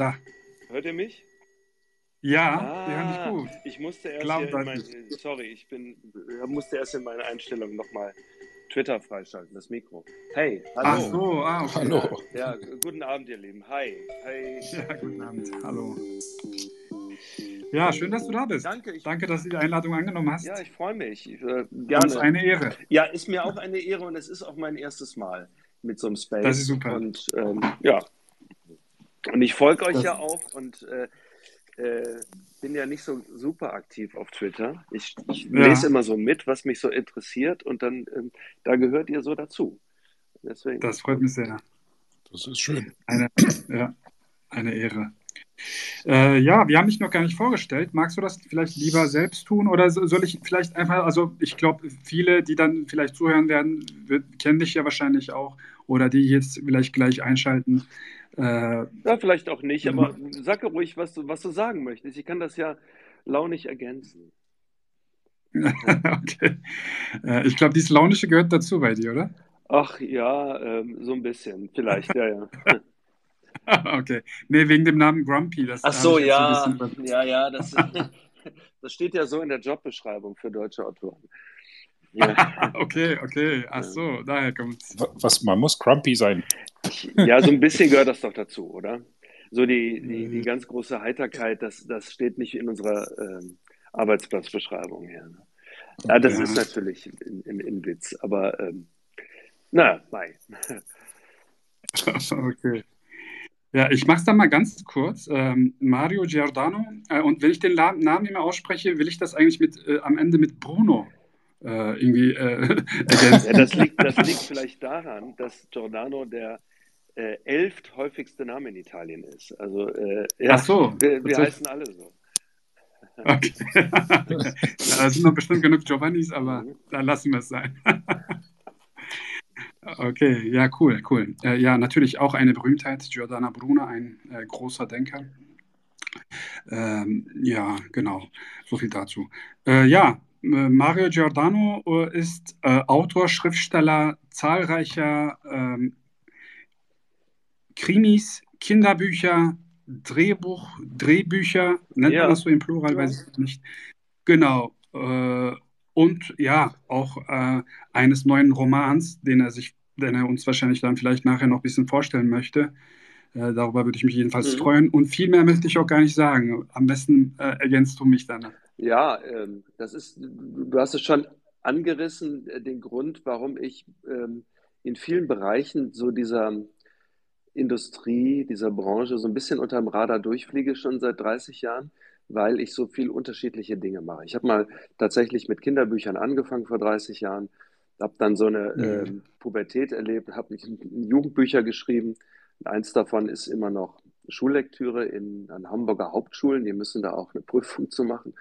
Da. Hört ihr mich? Ja, ah, wir hören dich gut. Ich musste erst Klar, in mein, sorry, ich bin, musste erst in meine Einstellung nochmal Twitter freischalten, das Mikro. Hey, hallo. Ach so, ah, okay. Hallo. Ja, guten Abend, ihr Lieben. Hi. Hi. Ja, guten Abend. Hallo. Ja, schön, dass du da bist. Danke. Ich, Danke, dass du die Einladung angenommen hast. ja, ich freue mich. Ich, äh, Uns gerne. eine Ehre. Ja, ist mir auch eine Ehre und es ist auch mein erstes Mal mit so einem Space. Das ist super. Und ähm, ja. Und ich folge euch Das- ja auch und äh, äh, bin ja nicht so super aktiv auf Twitter. Ich, ich Ja. lese immer so mit, was mich so interessiert und dann, ähm, da gehört ihr so dazu. Deswegen. Das freut mich sehr. Das ist schön. Eine, ja, eine Ehre. Äh, ja, wir haben dich noch gar nicht vorgestellt. Magst du das vielleicht lieber selbst tun oder so- soll ich vielleicht einfach, also ich glaube, viele, die dann vielleicht zuhören werden, wird, kennen dich ja wahrscheinlich auch oder die jetzt vielleicht gleich einschalten. Äh, Ja, vielleicht auch nicht, aber sag ruhig, was du, was du sagen möchtest. Ich kann das ja launig ergänzen. okay. Äh, ich glaube, dieses Launische gehört dazu bei dir, oder? Ach ja, ähm, so ein bisschen, vielleicht, ja, ja. okay. Nee, wegen dem Namen Grumpy. Das Ach so, ja, bisschen- ja, ja, das, das steht ja so in der Jobbeschreibung für deutsche Autoren. Ja, Okay, okay. Ach so, daher kommt's. Was, man muss grumpy sein. ja, so ein bisschen gehört das doch dazu, oder? So die, die, Mhm. die ganz große Heiterkeit, das, das steht nicht in unserer ähm, Arbeitsplatzbeschreibung her. Ne? Ja, das Ja. ist natürlich in Witz, aber ähm, na, nein. Okay. Ja, ich mache es dann mal ganz kurz. Ähm, Mario Giordano. Äh, und wenn ich den La Namen immer ausspreche, will ich das eigentlich mit, äh, am Ende mit Bruno äh, irgendwie äh, ergänzen. Ja, das, liegt, das liegt vielleicht daran, dass Giordano der äh, elft häufigste Name in Italien ist. Also, äh, ja, Ach so, wir, wir heißen alle so. Okay. da sind noch bestimmt genug Giovannis, aber Mhm. dann lassen wir es sein. Okay, ja, cool, cool. Äh, ja, natürlich auch eine Berühmtheit, Giordano Bruno, ein äh, großer Denker. Ähm, ja, genau, so viel dazu. Äh, ja, äh, Mario Giordano äh, ist äh, Autor, Schriftsteller zahlreicher ähm, Krimis, Kinderbücher, Drehbuch, Drehbücher, nennt Ja. man das so im Plural, weiß ich nicht. Genau. Und ja, auch äh, eines neuen Romans, den er sich, den er uns wahrscheinlich dann vielleicht nachher noch ein bisschen vorstellen möchte. Äh, darüber würde ich mich jedenfalls Mhm. freuen. Und viel mehr möchte ich auch gar nicht sagen. Am besten äh, ergänzt du mich dann. Ja, ähm, das ist, du hast es schon angerissen, äh, den Grund, warum ich ähm, in vielen Bereichen so dieser Industrie, dieser Branche so ein bisschen unterm Radar durchfliege, schon seit 30 Jahren, weil ich so viel unterschiedliche Dinge mache. Ich habe mal tatsächlich mit Kinderbüchern angefangen vor 30 Jahren, habe dann so eine ähm, Pubertät erlebt, habe Jugendbücher geschrieben. Eins davon ist immer noch Schullektüre in, an Hamburger Hauptschulen. Die müssen da auch eine Prüfung zu machen.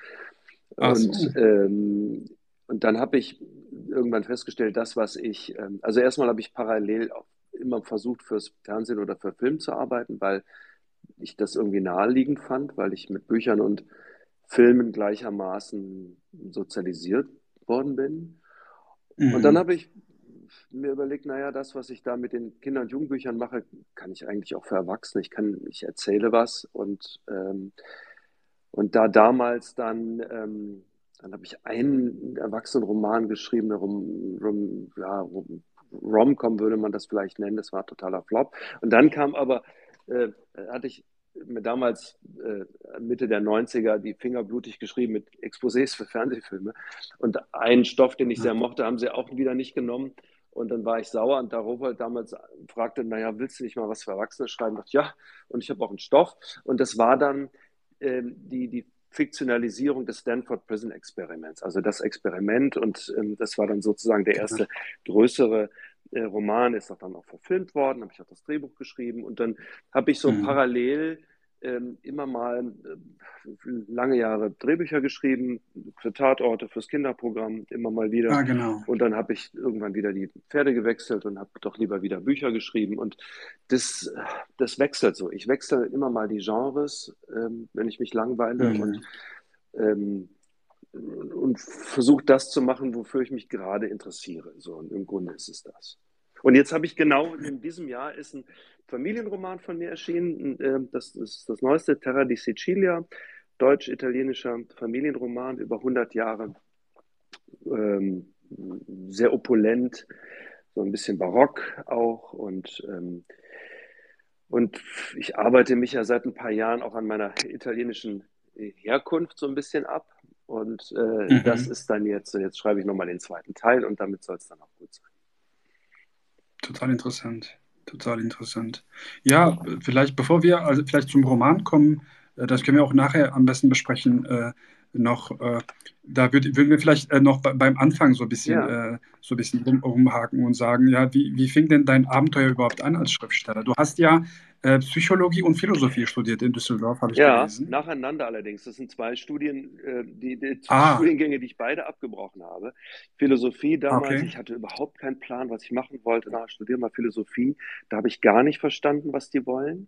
Ach so. Und, ähm, und dann habe ich irgendwann festgestellt, das, was ich, ähm, also erstmal habe ich parallel immer versucht, fürs Fernsehen oder für Film zu arbeiten, weil ich das irgendwie naheliegend fand, weil ich mit Büchern und Filmen gleichermaßen sozialisiert worden bin. Und dann Mhm. habe ich mir überlegt, naja, das, was ich da mit den Kinder- und Jugendbüchern mache, kann ich eigentlich auch für Erwachsene. Ich kann, ich erzähle was und, ähm, und da damals dann, ähm, dann habe ich einen Erwachsenenroman geschrieben, Rom, Rom, ja, Rom, Rom-Com würde man das vielleicht nennen, das war totaler Flop. Und dann kam aber, äh, hatte ich mir damals äh, Mitte der 90er die Finger blutig geschrieben mit Exposés für Fernsehfilme. Und einen Stoff, den ich sehr mochte, haben sie auch wieder nicht genommen. Und dann war ich sauer und darauf damals fragte, naja, willst du nicht mal was für Erwachsene schreiben? Ich dachte, ja, und ich habe auch einen Stoff. Und das war dann ähm, die, die Fiktionalisierung des Stanford Prison Experiments. Also das Experiment und ähm, das war dann sozusagen der erste größere äh, Roman, ist auch dann auch verfilmt worden, habe ich auch das Drehbuch geschrieben und dann habe ich so Mhm. parallel immer mal äh, lange Jahre Drehbücher geschrieben, für Tatorte, fürs Kinderprogramm, immer mal wieder. Ah, genau. Und dann habe ich irgendwann wieder die Pferde gewechselt und habe doch lieber wieder Bücher geschrieben. Und das, das wechselt so. Ich wechsle immer mal die Genres, ähm, wenn ich mich langweile Mhm. und, ähm, und versuche das zu machen, wofür ich mich gerade interessiere. So, und im Grunde ist es das. Und jetzt habe ich genau in diesem Jahr ist ein Familienroman von mir erschienen. Äh, das ist das neueste, Terra di Sicilia, deutsch-italienischer Familienroman über 100 Jahre. Ähm, sehr opulent, so ein bisschen barock auch. Und, ähm, und ich arbeite mich ja seit ein paar Jahren auch an meiner italienischen Herkunft so ein bisschen ab. Und äh, mhm. das ist dann jetzt, jetzt schreibe ich nochmal den zweiten Teil und damit soll es dann auch gut sein. Total interessant. Total interessant. Ja, vielleicht bevor wir also vielleicht zum Roman kommen, äh, das können wir auch nachher am besten besprechen, äh, noch, äh, da würd, würden wir vielleicht äh, noch beim Anfang so ein bisschen, ja. äh, so ein bisschen rum, rumhaken und sagen, ja, wie, wie fing denn dein Abenteuer überhaupt an als Schriftsteller? Du hast ja äh, Psychologie und Philosophie studiert in Düsseldorf, habe ich ja, gelesen. Ja, nacheinander allerdings. Das sind zwei Studien, äh, die, die ah. Studiengänge, die ich beide abgebrochen habe. Philosophie damals, okay. ich hatte überhaupt keinen Plan, was ich machen wollte. Na, studiere mal Philosophie. Da habe ich gar nicht verstanden, was die wollen.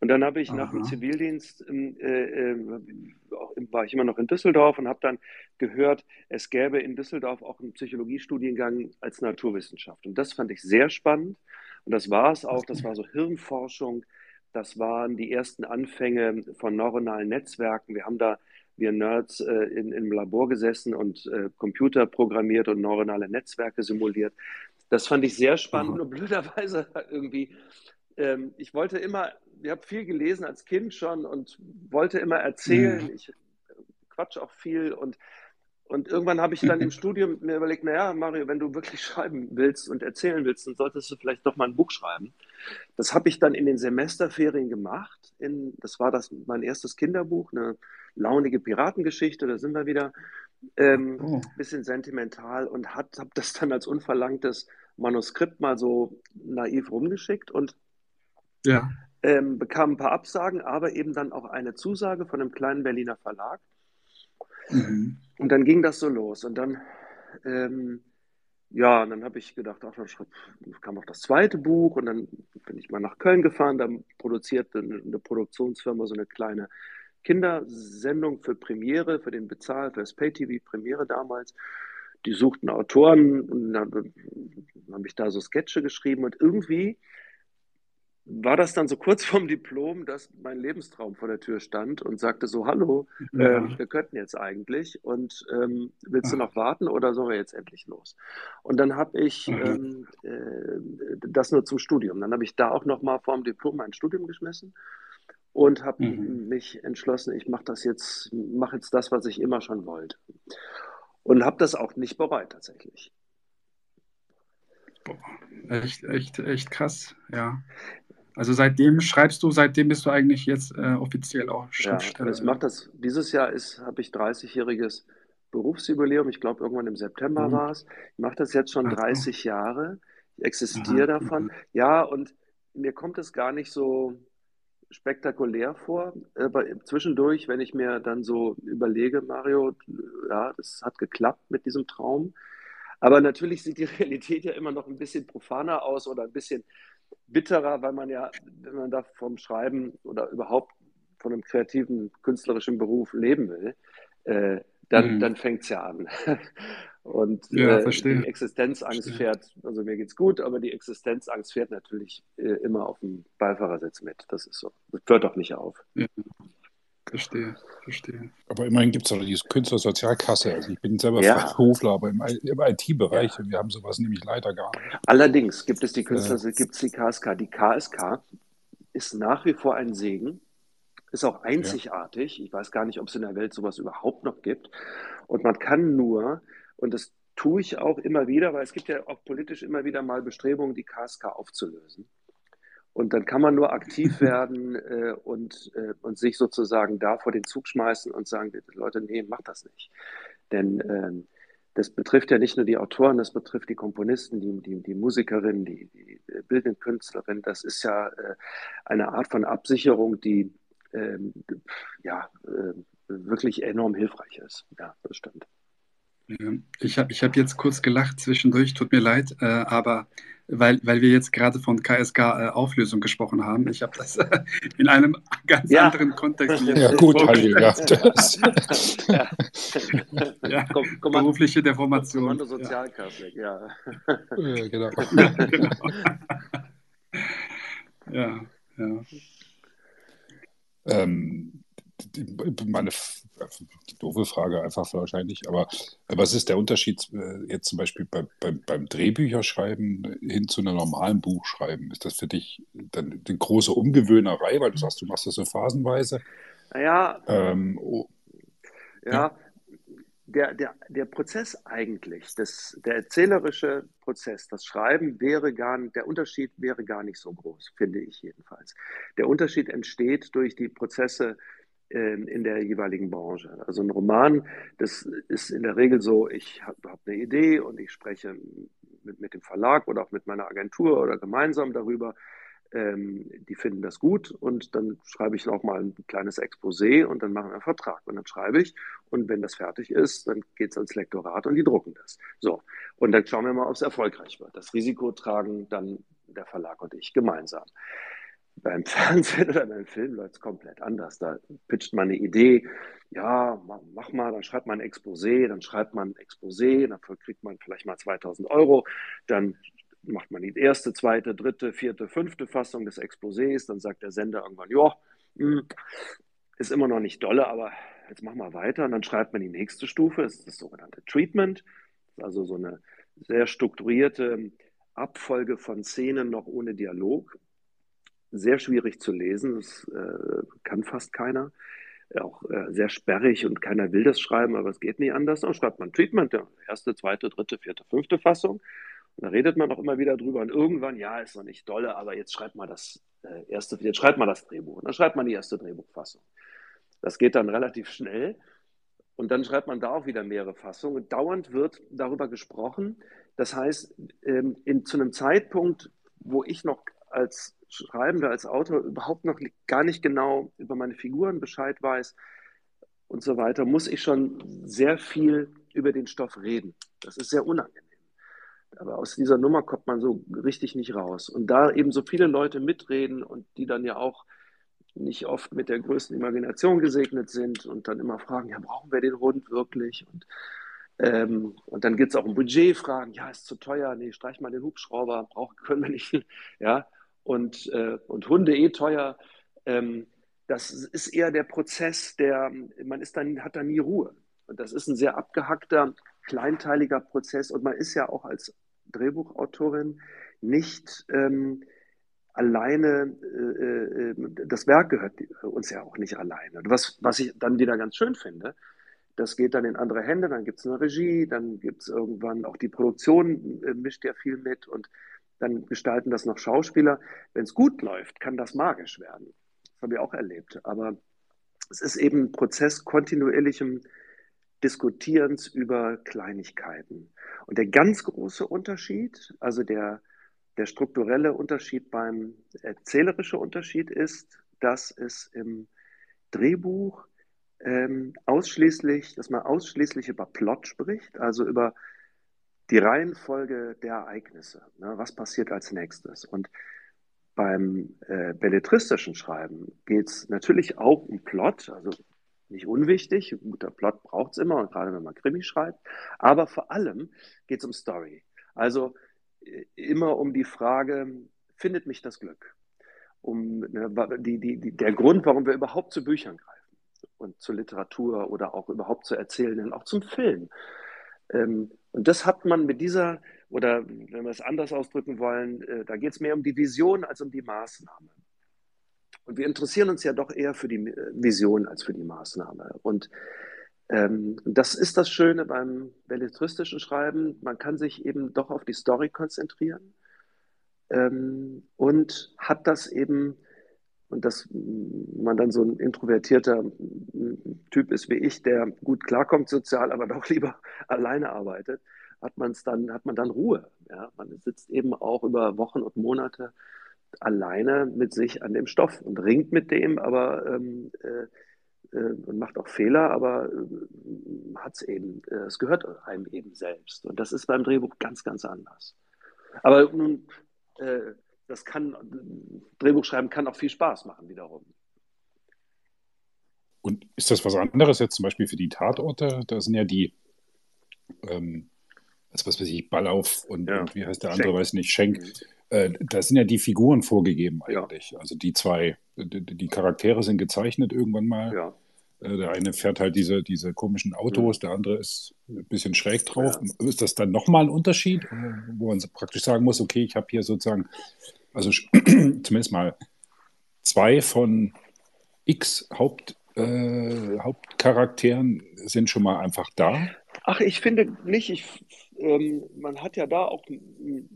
Und dann habe ich Aha. nach dem Zivildienst, äh, äh, war ich immer noch in Düsseldorf und habe dann gehört, es gäbe in Düsseldorf auch einen Psychologiestudiengang als Naturwissenschaft. Und das fand ich sehr spannend. Und das war es auch. Das war so Hirnforschung. Das waren die ersten Anfänge von neuronalen Netzwerken. Wir haben da, wir Nerds, äh, in, im Labor gesessen und äh, Computer programmiert und neuronale Netzwerke simuliert. Das fand ich sehr spannend. Aha. Nur blöderweise irgendwie ähm, ich wollte immer, ich habe viel gelesen als Kind schon und wollte immer erzählen. Mhm. Ich quatsch auch viel und, und irgendwann habe ich dann im Studium mir überlegt, naja, Mario, wenn du wirklich schreiben willst und erzählen willst, dann solltest du vielleicht doch mal ein Buch schreiben. Das habe ich dann in den Semesterferien gemacht. In, das war das, mein erstes Kinderbuch, eine launige Piratengeschichte, da sind wir wieder. Ähm, oh. Bisschen sentimental und habe das dann als unverlangtes Manuskript mal so naiv rumgeschickt und ja. Ähm, bekam ein paar Absagen, aber eben dann auch eine Zusage von einem kleinen Berliner Verlag. Mhm. Und dann ging das so los. Und dann, ähm, ja, und dann habe ich gedacht, ach, dann kam auch das zweite Buch und dann bin ich mal nach Köln gefahren. Da produzierte eine, eine Produktionsfirma so eine kleine Kindersendung für Premiere, für den Bezahl, für das Pay-TV Premiere damals. Die suchten Autoren und dann, dann habe ich da so Sketche geschrieben und irgendwie war das dann so kurz vorm Diplom, dass mein Lebenstraum vor der Tür stand und sagte so, hallo, ja. äh, wir könnten jetzt eigentlich und ähm, willst du noch warten oder sollen wir jetzt endlich los? Und dann habe ich mhm. ähm, äh, das nur zum Studium. Dann habe ich da auch noch mal vor dem Diplom mein Studium geschmissen und habe mhm. mich entschlossen, ich mache das jetzt, mache jetzt das, was ich immer schon wollte. Und habe das auch nicht bereut tatsächlich. Boah, echt, echt, echt krass, ja. Also seitdem schreibst du, seitdem bist du eigentlich jetzt äh, offiziell auch Schriftsteller. Ja, ich mache das, dieses Jahr ist, habe ich 30-jähriges Berufsjubiläum. Ich glaube, irgendwann im September mhm. war es. Ich mache das jetzt schon also. 30 Jahre. Ich existiere Aha. davon. Mhm. Ja, und mir kommt es gar nicht so spektakulär vor. Aber zwischendurch, wenn ich mir dann so überlege, Mario, ja, das hat geklappt mit diesem Traum. Aber natürlich sieht die Realität ja immer noch ein bisschen profaner aus oder ein bisschen bitterer, weil man ja, wenn man da vom Schreiben oder überhaupt von einem kreativen, künstlerischen Beruf leben will, äh, dann, mhm. dann fängt es ja an. Und ja, äh, die Existenzangst verstehe. fährt, also mir geht's gut, aber die Existenzangst fährt natürlich äh, immer auf dem Beifahrersitz mit. Das ist so. Das hört doch nicht auf. Ja. Verstehe, verstehe. Aber immerhin gibt es auch diese Künstlersozialkasse. Also ich bin selber ja. Freiberufler, aber im, im IT-Bereich ja. wir haben sowas nämlich leider gar nicht. Allerdings gibt es die Künstler, äh, gibt es die KSK. Die KSK ist nach wie vor ein Segen, ist auch einzigartig. Ja. Ich weiß gar nicht, ob es in der Welt sowas überhaupt noch gibt. Und man kann nur, und das tue ich auch immer wieder, weil es gibt ja auch politisch immer wieder mal Bestrebungen, die KSK aufzulösen. Und dann kann man nur aktiv werden äh, und, äh, und sich sozusagen da vor den Zug schmeißen und sagen, Leute, nee, mach das nicht. Denn ähm, das betrifft ja nicht nur die Autoren, das betrifft die Komponisten, die, die, die Musikerinnen, die, die bildenden Künstlerinnen. Das ist ja äh, eine Art von Absicherung, die ähm, ja, äh, wirklich enorm hilfreich ist. Ja, das stimmt. Ich habe ich hab jetzt kurz gelacht zwischendurch, tut mir leid, äh, aber weil, weil wir jetzt gerade von KSK-Auflösung äh, gesprochen haben. Ich habe das äh, in einem ganz ja. anderen Kontext. Ja, gut, Halli, ja. ja. ja. Berufliche Deformation. Kommando Sozialkasse, ja. ja. genau. genau. ja, ja. Ähm, meine doofe Frage einfach wahrscheinlich, aber was ist der Unterschied äh, jetzt zum Beispiel bei, bei, beim Drehbücherschreiben hin zu einem normalen Buchschreiben? Ist das für dich dann eine große Umgewöhnerei, weil du sagst, du machst das so phasenweise? Naja, ähm, oh, ja, ja, Der, der, der Prozess eigentlich, das, der erzählerische Prozess, das Schreiben wäre gar nicht, der Unterschied wäre gar nicht so groß, finde ich jedenfalls. Der Unterschied entsteht durch die Prozesse in der jeweiligen Branche. Also ein Roman, das ist in der Regel so, ich habe hab eine Idee und ich spreche mit, mit dem Verlag oder auch mit meiner Agentur oder gemeinsam darüber. Ähm, die finden das gut und dann schreibe ich noch mal ein kleines Exposé und dann machen wir einen Vertrag und dann schreibe ich und wenn das fertig ist, dann geht es ans Lektorat und die drucken das. So, und dann schauen wir mal, ob es erfolgreich wird. Das Risiko tragen dann der Verlag und ich gemeinsam. Beim Fernsehen oder beim Film läuft es komplett anders. Da pitcht man eine Idee, ja, mach mal, dann schreibt man ein Exposé, dann schreibt man ein Exposé, dafür kriegt man vielleicht mal 2000 Euro, dann macht man die erste, zweite, dritte, vierte, fünfte Fassung des Exposés, dann sagt der Sender irgendwann, ja, hm, ist immer noch nicht dolle, aber jetzt machen wir weiter. Und dann schreibt man die nächste Stufe, das ist das sogenannte Treatment, also so eine sehr strukturierte Abfolge von Szenen noch ohne Dialog sehr schwierig zu lesen. Das äh, kann fast keiner. Auch äh, sehr sperrig und keiner will das schreiben, aber es geht nicht anders. Dann schreibt man Treatment, erste, zweite, dritte, vierte, fünfte Fassung. Und da redet man auch immer wieder drüber. Und irgendwann, ja, ist noch nicht dolle, aber jetzt schreibt man das äh, erste, jetzt schreibt man das Drehbuch. Und dann schreibt man die erste Drehbuchfassung. Das geht dann relativ schnell. Und dann schreibt man da auch wieder mehrere Fassungen. Dauernd wird darüber gesprochen. Das heißt, ähm, in, zu einem Zeitpunkt, wo ich noch als Schreibender, als Autor überhaupt noch gar nicht genau über meine Figuren Bescheid weiß und so weiter, muss ich schon sehr viel über den Stoff reden. Das ist sehr unangenehm. Aber aus dieser Nummer kommt man so richtig nicht raus. Und da eben so viele Leute mitreden und die dann ja auch nicht oft mit der größten Imagination gesegnet sind und dann immer fragen, ja, brauchen wir den Hund wirklich? Und, ähm, und dann gibt es auch ein Budgetfragen, ja, ist zu teuer, nee, streich mal den Hubschrauber, brauchen können wir nicht. Ja, und, äh, und Hunde eh teuer. Ähm, das ist eher der Prozess, der, man ist dann, hat da nie Ruhe. Und das ist ein sehr abgehackter, kleinteiliger Prozess. Und man ist ja auch als Drehbuchautorin nicht ähm, alleine, äh, äh, das Werk gehört uns ja auch nicht alleine. Was, was ich dann wieder ganz schön finde, das geht dann in andere Hände, dann gibt es eine Regie, dann gibt es irgendwann auch die Produktion, äh, mischt ja viel mit und dann gestalten das noch Schauspieler. Wenn es gut läuft, kann das magisch werden. Das habe ich auch erlebt. Aber es ist eben ein Prozess kontinuierlichem Diskutierens über Kleinigkeiten. Und der ganz große Unterschied, also der, der strukturelle Unterschied beim erzählerische Unterschied ist, dass es im Drehbuch ähm, ausschließlich, dass man ausschließlich über Plot spricht, also über die Reihenfolge der Ereignisse. Ne? Was passiert als nächstes? Und beim äh, belletristischen Schreiben geht es natürlich auch um Plot, also nicht unwichtig. Ein guter Plot braucht es immer, gerade wenn man Krimi schreibt. Aber vor allem geht es um Story. Also äh, immer um die Frage, findet mich das Glück? Um ne, die, die, die, der Grund, warum wir überhaupt zu Büchern greifen und zur Literatur oder auch überhaupt zu Erzählenden, auch zum Film. Ähm, und das hat man mit dieser, oder wenn wir es anders ausdrücken wollen, äh, da geht es mehr um die Vision als um die Maßnahme. Und wir interessieren uns ja doch eher für die äh, Vision als für die Maßnahme. Und ähm, das ist das Schöne beim belletristischen Schreiben. Man kann sich eben doch auf die Story konzentrieren ähm, und hat das eben und dass man dann so ein introvertierter Typ ist wie ich, der gut klarkommt sozial, aber doch lieber alleine arbeitet, hat man es dann, hat man dann Ruhe. Ja? Man sitzt eben auch über Wochen und Monate alleine mit sich an dem Stoff und ringt mit dem, aber ähm, äh, äh, und macht auch Fehler, aber äh, hat es eben, äh, es gehört einem eben selbst. Und das ist beim Drehbuch ganz, ganz anders. Aber nun, äh, das kann, Drehbuchschreiben kann auch viel Spaß machen wiederum. Und ist das was anderes jetzt zum Beispiel für die Tatorte? Da sind ja die, ähm, was, weiß ich, Ballauf und, ja. und wie heißt der andere, Schenk. weiß nicht, Schenk. Mhm. Äh, da sind ja die Figuren vorgegeben eigentlich. Ja. Also die zwei, die, die, Charaktere sind gezeichnet irgendwann mal. Ja. Äh, der eine fährt halt diese, diese komischen Autos, mhm. der andere ist ein bisschen schräg drauf. Ist das dann nochmal ein Unterschied, wo man praktisch sagen muss, okay, ich habe hier sozusagen, also zumindest mal zwei von x Haupt, äh, Hauptcharakteren sind schon mal einfach da? Ach, ich finde nicht. Ich, ähm, man hat ja da auch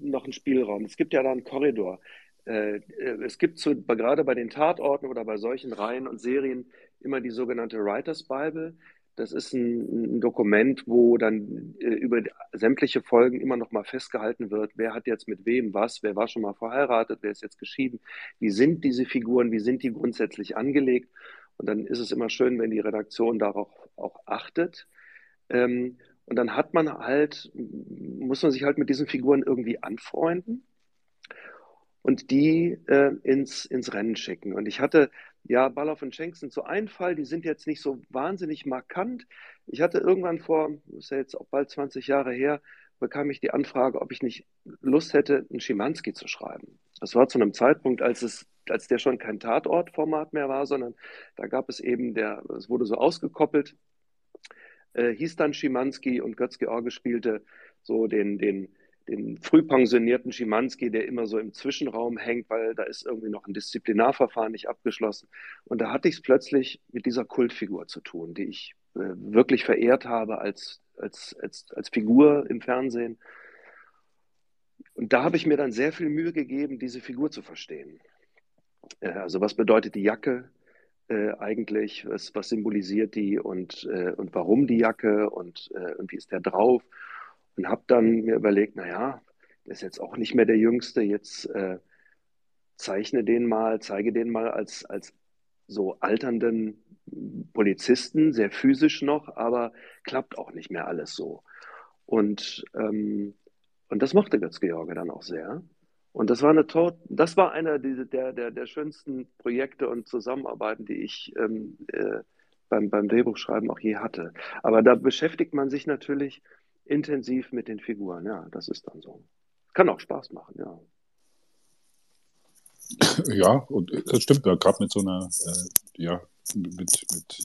noch einen Spielraum. Es gibt ja da einen Korridor. Äh, äh, es gibt so, gerade bei den Tatorten oder bei solchen Reihen und Serien immer die sogenannte Writers Bible. Das ist ein, ein Dokument, wo dann äh, über sämtliche Folgen immer noch mal festgehalten wird, wer hat jetzt mit wem was, wer war schon mal verheiratet, wer ist jetzt geschieden, wie sind diese Figuren, wie sind die grundsätzlich angelegt. Und dann ist es immer schön, wenn die Redaktion darauf auch achtet. Ähm, und dann hat man halt, muss man sich halt mit diesen Figuren irgendwie anfreunden und die äh, ins, ins Rennen schicken. Und ich hatte, ja, Balloff und Schenk sind so ein Fall, die sind jetzt nicht so wahnsinnig markant. Ich hatte irgendwann vor, ist ja jetzt auch bald 20 Jahre her, bekam ich die Anfrage, ob ich nicht Lust hätte, einen Schimanski zu schreiben. Das war zu einem Zeitpunkt, als es als der schon kein Tatortformat mehr war, sondern da gab es eben, der, es wurde so ausgekoppelt, äh, hieß dann Schimanski und Götz-George spielte so den, den, den frühpensionierten Schimanski, der immer so im Zwischenraum hängt, weil da ist irgendwie noch ein Disziplinarverfahren nicht abgeschlossen. Und da hatte ich es plötzlich mit dieser Kultfigur zu tun, die ich äh, wirklich verehrt habe als, als, als, als Figur im Fernsehen. Und da habe ich mir dann sehr viel Mühe gegeben, diese Figur zu verstehen. Äh, also was bedeutet die Jacke äh, eigentlich? Was, was, symbolisiert die und, äh, und warum die Jacke und, äh, und wie ist der drauf? Und habe dann mir überlegt, naja, der ist jetzt auch nicht mehr der Jüngste, jetzt äh, zeichne den mal, zeige den mal als, als so alternden Polizisten, sehr physisch noch, aber klappt auch nicht mehr alles so. Und, ähm, und das mochte Götz-George dann auch sehr. Und das war eine das war einer der, der, der schönsten Projekte und Zusammenarbeiten, die ich ähm, äh, beim, beim Drehbuchschreiben auch je hatte. Aber da beschäftigt man sich natürlich intensiv mit den Figuren. Ja, das ist dann so. Kann auch Spaß machen, ja. Ja, und das stimmt, gerade mit so einer, äh, ja, mit, mit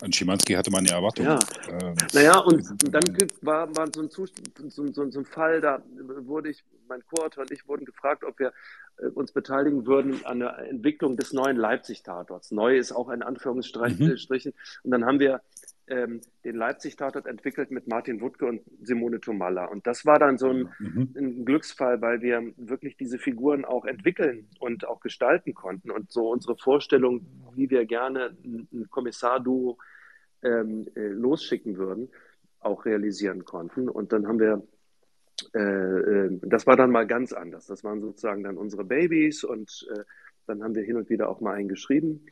an Schimanski hatte man ja Erwartungen. Ja. Ähm, naja, und dann war, war so, ein Zustand, so, so, so, ein Fall, da wurde ich, mein Co-Autor und ich wurden gefragt, ob wir äh, uns beteiligen würden an der Entwicklung des neuen Leipzig-Tatorts. Neu ist auch ein Anführungsstrichen. Mhm. Und dann haben wir ähm, den Leipzig-Tatort entwickelt mit Martin Wuttke und Simone Tomalla. Und das war dann so ein, mhm. ein, Glücksfall, weil wir wirklich diese Figuren auch entwickeln und auch gestalten konnten und so unsere Vorstellung, wie wir gerne ein Kommissar-Duo ähm, äh, losschicken würden, auch realisieren konnten. Und dann haben wir äh, äh, das war dann mal ganz anders. Das waren sozusagen dann unsere Babys und äh, dann haben wir hin und wieder auch mal einen geschrieben.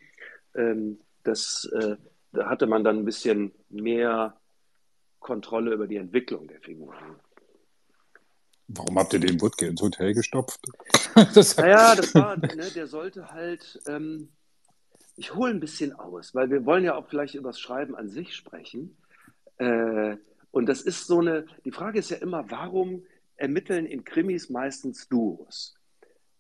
Ähm, das äh, da hatte man dann ein bisschen mehr Kontrolle über die Entwicklung der Figuren. Warum habt ihr den Wutke ins Hotel gestopft? das naja, das war, ne, der sollte halt, ähm, ich hole ein bisschen aus, weil wir wollen ja auch vielleicht über das Schreiben an sich sprechen. Äh, und das ist so eine, die Frage ist ja immer, warum ermitteln in Krimis meistens Duos?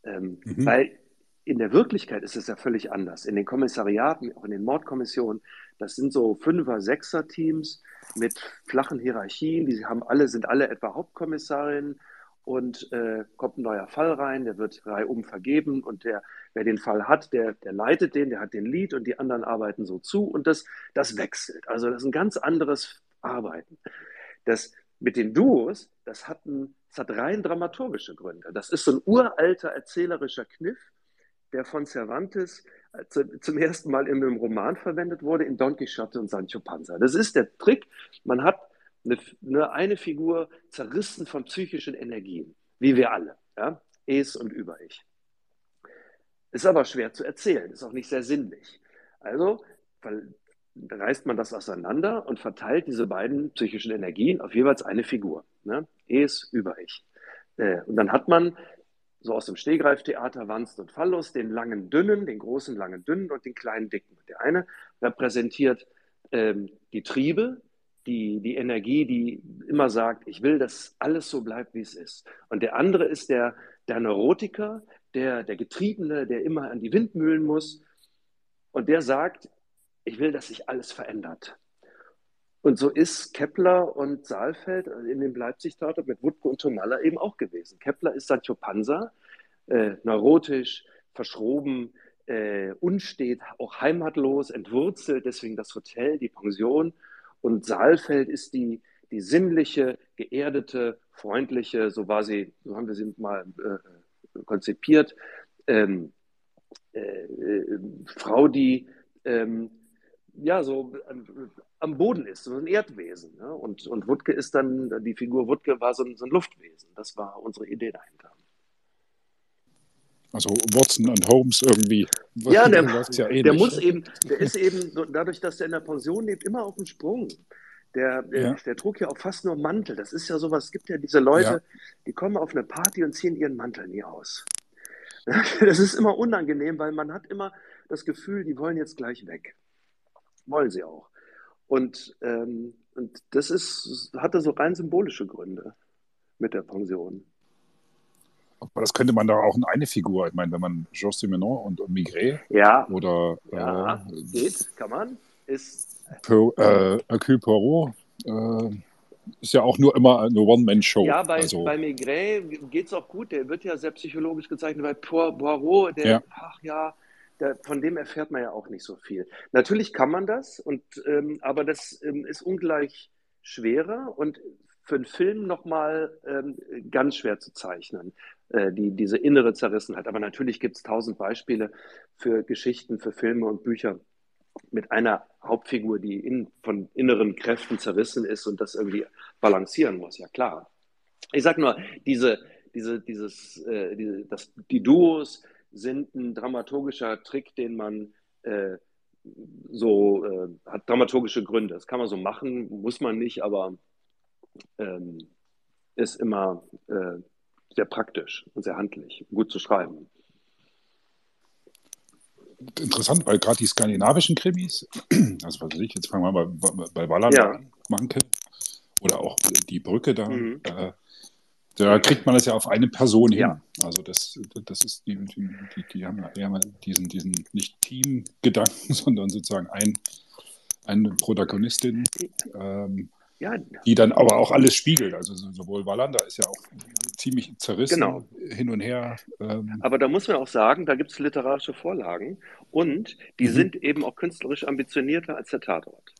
Ähm, mhm. Weil in der Wirklichkeit ist es ja völlig anders. In den Kommissariaten, auch in den Mordkommissionen, das sind so Fünfer-, Sechser-Teams mit flachen Hierarchien. Die haben alle, sind alle etwa Hauptkommissarinnen und äh, kommt ein neuer Fall rein, der wird reihum vergeben und der, wer den Fall hat, der, der leitet den, der hat den Lead und die anderen arbeiten so zu und das, das wechselt. Also das ist ein ganz anderes Arbeiten. Das mit den Duos, das hat, ein, das hat rein dramaturgische Gründe. Das ist so ein uralter erzählerischer Kniff, der von Cervantes äh, zum ersten Mal in einem Roman verwendet wurde, in Don Quixote und Sancho Panza. Das ist der Trick. Man hat eine, eine, eine Figur zerrissen von psychischen Energien, wie wir alle. Ja? Es und Über-Ich. Ist aber schwer zu erzählen, ist auch nicht sehr sinnlich. Also reißt man das auseinander und verteilt diese beiden psychischen Energien auf jeweils eine Figur. Ne? Es, Über-Ich. Äh, und dann hat man so aus dem Stehgreiftheater Wanst und Phallus den langen Dünnen, den großen langen Dünnen und den kleinen Dicken. Der eine repräsentiert ähm, die Triebe, die, die Energie, die immer sagt, ich will, dass alles so bleibt, wie es ist. Und der andere ist der, der Neurotiker, der, der Getriebene, der immer an die Windmühlen muss. Und der sagt, ich will, dass sich alles verändert. Und so ist Kepler und Saalfeld in dem Leipzig-Tatort mit Wutke und Tonalla eben auch gewesen. Kepler ist Sancho Panza, äh, neurotisch, verschroben, äh, unstet, auch heimatlos, entwurzelt, deswegen das Hotel, die Pension. Und Saalfeld ist die, die sinnliche, geerdete, freundliche, so war sie, so haben wir sie mal äh, konzipiert, ähm, äh, äh Frau, die ähm, ja so am Boden ist, so ein Erdwesen. Ne? Und, und Wutke ist dann, die Figur Wutke war so ein, so ein Luftwesen. Das war unsere Idee dahinter. Also Watson und Holmes irgendwie. Ja, der, ja der muss eben, der ist eben, dadurch, dass er in der Pension lebt, immer auf dem Sprung. Der, der, ja. der, trug ja auch fast nur Mantel. Das ist ja sowas, es gibt ja diese Leute, ja. die kommen auf eine Party und ziehen ihren Mantel nie aus. Das ist immer unangenehm, weil man hat immer das Gefühl, die wollen jetzt gleich weg. Wollen sie auch. Und, ähm, und das ist, hatte so rein symbolische Gründe mit der Pension. Aber das könnte man doch auch in eine Figur, ich meine, wenn man Georges Simenon und, und Migré ja. oder ja, äh, geht, kann man. Ist per, äh, Poirot äh, ist ja auch nur immer eine One-Man-Show. Ja, bei, also, bei Maigret geht es auch gut. Der wird ja sehr psychologisch gezeichnet. Bei Poirot, der, ja. ach ja, da, von dem erfährt man ja auch nicht so viel. Natürlich kann man das, und, ähm, aber das ähm, ist ungleich schwerer und für einen Film nochmal ähm, ganz schwer zu zeichnen, äh, die, diese innere Zerrissenheit. Aber natürlich gibt es tausend Beispiele für Geschichten, für Filme und Bücher mit einer Hauptfigur, die in, von inneren Kräften zerrissen ist und das irgendwie balancieren muss, ja klar. Ich sage nur, diese, diese, dieses, äh, diese, das, die Duos, sind ein dramaturgischer Trick, den man äh, so äh, hat dramaturgische Gründe. Das kann man so machen, muss man nicht, aber ähm, ist immer äh, sehr praktisch und sehr handlich, gut zu schreiben. Interessant, weil gerade die skandinavischen Krimis, also was weiß ich, jetzt fangen wir mal bei, bei Walland ja. an, Manke, oder auch die Brücke da, mhm. äh, da kriegt man das ja auf eine Person hin. Ja. Also das, das ist die, die, die haben ja eher diesen, diesen nicht Team-Gedanken, sondern sozusagen ein, eine Protagonistin, ähm, ja. die dann aber auch alles spiegelt. Also sowohl Wallander ist ja auch ziemlich zerrissen genau. hin und her. Ähm. Aber da muss man auch sagen, da gibt es literarische Vorlagen und die mhm. sind eben auch künstlerisch ambitionierter als der Tatort.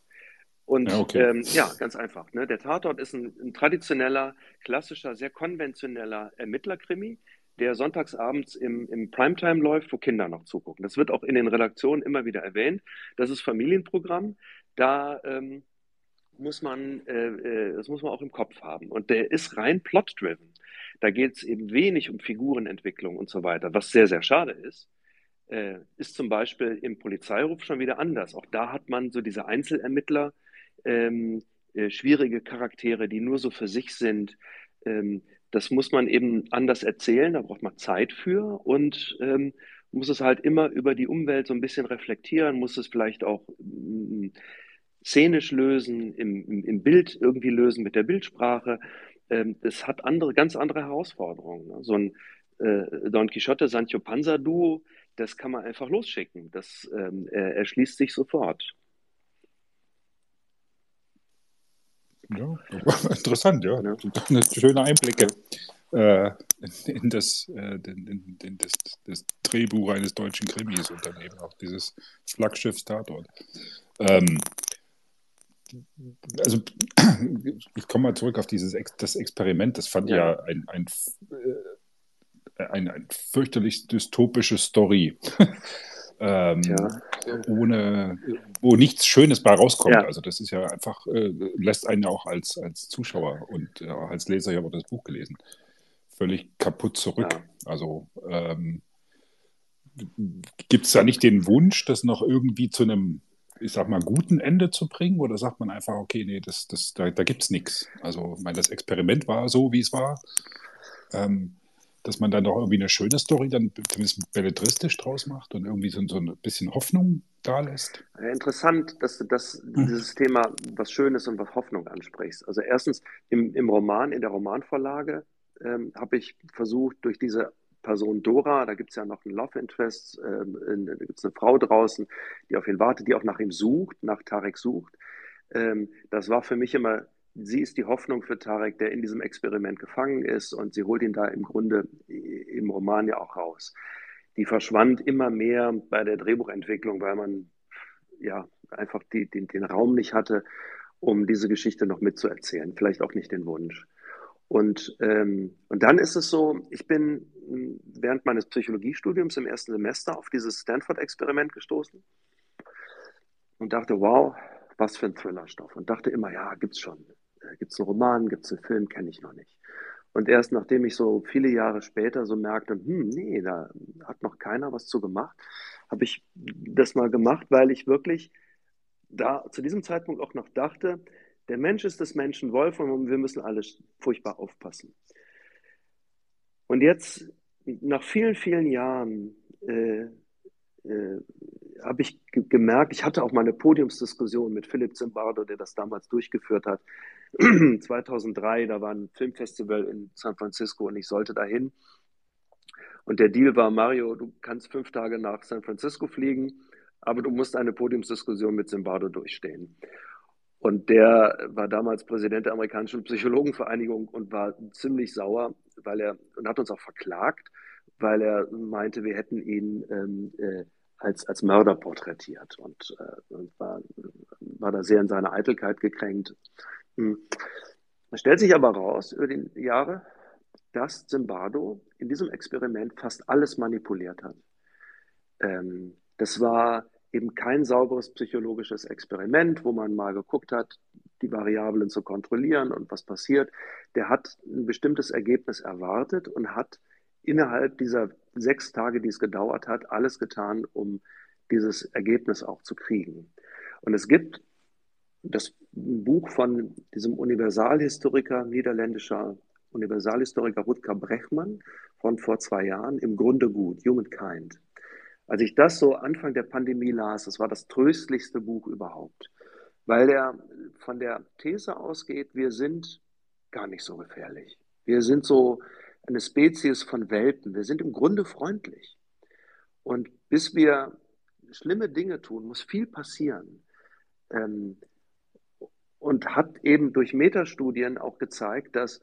Und ja, okay. ähm, ja, ganz einfach. Ne? Der Tatort ist ein, ein, traditioneller, klassischer, sehr konventioneller Ermittlerkrimi, der sonntagsabends im, im Primetime läuft, wo Kinder noch zugucken. Das wird auch in den Redaktionen immer wieder erwähnt. Das ist Familienprogramm. Da ähm, muss man, äh, äh, das muss man auch im Kopf haben. Und der ist rein plot-driven. Da geht es eben wenig um Figurenentwicklung und so weiter, was sehr, sehr schade ist. Äh, ist zum Beispiel im Polizeiruf schon wieder anders. Auch da hat man so diese Einzelermittler, ähm, äh, schwierige Charaktere, die nur so für sich sind. Ähm, das muss man eben anders erzählen, da braucht man Zeit für und ähm, muss es halt immer über die Umwelt so ein bisschen reflektieren, muss es vielleicht auch mm, szenisch lösen, im, im, im, Bild irgendwie lösen mit der Bildsprache. Ähm, das hat andere, ganz andere Herausforderungen. Ne? So ein äh, Don Quixote Sancho Panza Duo, das kann man einfach losschicken. Das ähm, erschließt sich sofort. Ja, interessant, ja. ja. Schöne Einblicke äh, in, das, äh, in, in das, das, Drehbuch eines deutschen Krimis und dann eben auch dieses Flaggschiff-Tatort. Ähm, also, ich komme mal zurück auf dieses Ex das Experiment. Das fand ja, ja ein, ein, äh, ein, ein fürchterlich dystopische Story. ähm, ja. ohne, wo nichts Schönes bei rauskommt. Ja. Also das ist ja einfach, äh, lässt einen ja auch als, als Zuschauer und äh, als Leser, ich habe das Buch gelesen, völlig kaputt zurück. Also ähm, gibt es da nicht den Wunsch, das noch irgendwie zu einem, ich sag mal, guten Ende zu bringen? Oder sagt man einfach, okay, nee, das, das, da, da gibt es nichts. Also, ich meine, das Experiment war so, wie es war. ähm, dass man dann doch irgendwie eine schöne Story dann zumindest belletristisch draus macht und irgendwie so, so ein bisschen Hoffnung da lässt? Interessant, dass du das, hm. dieses Thema was Schönes und was Hoffnung ansprichst. Also erstens im, im Roman, in der Romanvorlage ähm, habe ich versucht, durch diese Person Dora, da gibt es ja noch einen Love Interest, ähm, da gibt es eine Frau draußen, die auf ihn wartet, die auch nach ihm sucht, nach Tarek sucht. Ähm, das war für mich immer sie ist die Hoffnung für Tarek, der in diesem Experiment gefangen ist und sie holt ihn da im Grunde im Roman ja auch raus. Die verschwand immer mehr bei der Drehbuchentwicklung, weil man ja einfach die, den, den Raum nicht hatte, um diese Geschichte noch mitzuerzählen, vielleicht auch nicht den Wunsch. Und, ähm, und dann ist es so, ich bin während meines Psychologiestudiums im ersten Semester auf dieses Stanford-Experiment gestoßen und dachte, wow, was für ein Thrillerstoff. Und dachte immer, ja, gibt's schon. Äh, gibt es einen Roman, gibt es einen Film, kenne ich noch nicht. Und erst nachdem ich so viele Jahre später so merkte, hm, nee, da hat noch keiner was zu gemacht, habe ich das mal gemacht, weil ich wirklich da zu diesem Zeitpunkt auch noch dachte, der Mensch ist des Menschen Wolf und wir müssen alle furchtbar aufpassen. Und jetzt, nach vielen, vielen Jahren, äh, äh, habe ich gemerkt, ich hatte auch mal eine Podiumsdiskussion mit Philipp Zimbardo, der das damals durchgeführt hat. 2003, da war ein Filmfestival in San Francisco und ich sollte dahin. Und der Deal war, Mario, du kannst fünf Tage nach San Francisco fliegen, aber du musst eine Podiumsdiskussion mit Zimbardo durchstehen. Und der war damals Präsident der amerikanischen Psychologenvereinigung und war ziemlich sauer, weil er und hat uns auch verklagt, weil er meinte, wir hätten ihn ähm, äh, als, als Mörder porträtiert und, äh, und war, war da sehr in seiner Eitelkeit gekränkt. Hm. Es stellt sich aber raus über die Jahre, dass Zimbardo in diesem Experiment fast alles manipuliert hat. Ähm, das war eben kein sauberes psychologisches Experiment, wo man mal geguckt hat, die Variablen zu kontrollieren und was passiert. Der hat ein bestimmtes Ergebnis erwartet und hat innerhalb dieser sechs Tage, die es gedauert hat, alles getan, um dieses Ergebnis auch zu kriegen. Und es gibt das Buch von diesem Universalhistoriker, niederländischer Universalhistoriker Rutger Brechmann von vor zwei Jahren, im Grunde gut, Humankind. Als ich das so Anfang der Pandemie las, das war das tröstlichste Buch überhaupt, weil er von der These ausgeht, wir sind gar nicht so gefährlich. Wir sind so eine Spezies von Welpen. Wir sind im Grunde freundlich. Und bis wir schlimme Dinge tun, muss viel passieren. Ähm, und hat eben durch Metastudien auch gezeigt, dass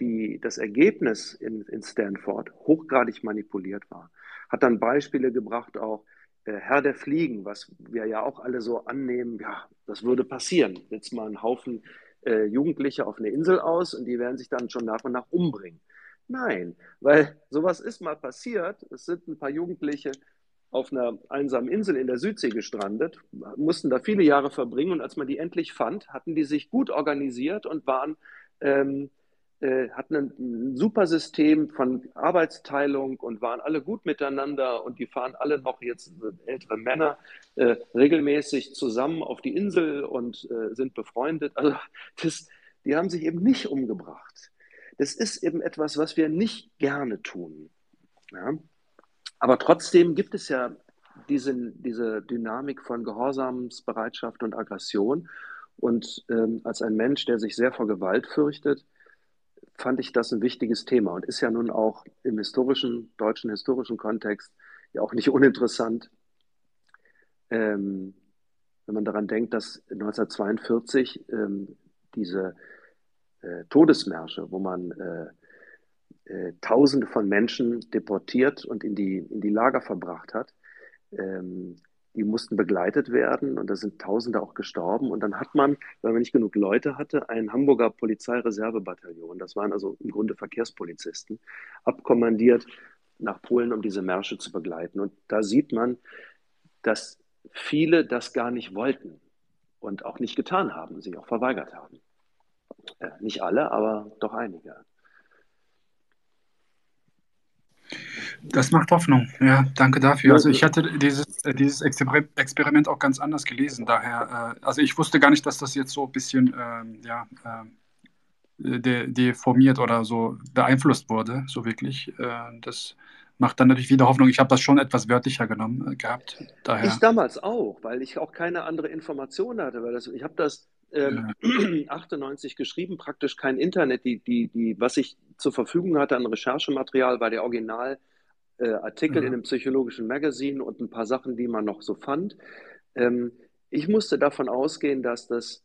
die, das Ergebnis in, in Stanford hochgradig manipuliert war. Hat dann Beispiele gebracht, auch äh, Herr der Fliegen, was wir ja auch alle so annehmen, ja, das würde passieren. Jetzt mal einen Haufen äh, Jugendliche auf eine Insel aus und die werden sich dann schon nach und nach umbringen. Nein, weil sowas ist mal passiert. Es sind ein paar Jugendliche auf einer einsamen Insel in der Südsee gestrandet, mussten da viele Jahre verbringen und als man die endlich fand, hatten die sich gut organisiert und waren, ähm, äh, hatten ein, super System von Arbeitsteilung und waren alle gut miteinander und die fahren alle noch jetzt ältere Männer äh, regelmäßig zusammen auf die Insel und äh, sind befreundet. Also das, die haben sich eben nicht umgebracht das ist eben etwas, was wir nicht gerne tun. Ja? Aber trotzdem gibt es ja diese, diese Dynamik von Gehorsamsbereitschaft und Aggression. Und ähm, als ein Mensch, der sich sehr vor Gewalt fürchtet, fand ich das ein wichtiges Thema und ist ja nun auch im historischen, deutschen historischen Kontext ja auch nicht uninteressant, ähm, wenn man daran denkt, dass 1942 ähm, diese äh, Todesmärsche, wo man äh, äh, Tausende von Menschen deportiert und in die, in die Lager verbracht hat. Ähm, die mussten begleitet werden und da sind Tausende auch gestorben. Und dann hat man, weil man nicht genug Leute hatte, ein Hamburger Polizeireservebataillon, das waren also im Grunde Verkehrspolizisten, abkommandiert nach Polen, um diese Märsche zu begleiten. Und da sieht man, dass viele das gar nicht wollten und auch nicht getan haben, sich auch verweigert haben. Ja, nicht alle, aber doch einige. Das macht Hoffnung. Ja, danke dafür. Also ich hatte dieses, äh, dieses Experiment auch ganz anders gelesen. Daher, äh, also ich wusste gar nicht, dass das jetzt so ein bisschen, ähm, ja, äh, deformiert oder so beeinflusst wurde, so wirklich. Äh, das macht dann natürlich wieder Hoffnung. Ich habe das schon etwas wörtlicher genommen äh, gehabt. Daher. Ich damals auch, weil ich auch keine andere Information hatte. Weil das, ich habe das ähm, ja. 98 geschrieben, praktisch kein Internet. Die, die, die, was ich zur Verfügung hatte an Recherchematerial, war der Originalartikel äh, ja. in einem psychologischen Magazin und ein paar Sachen, die man noch so fand. Ähm, ich musste davon ausgehen, dass das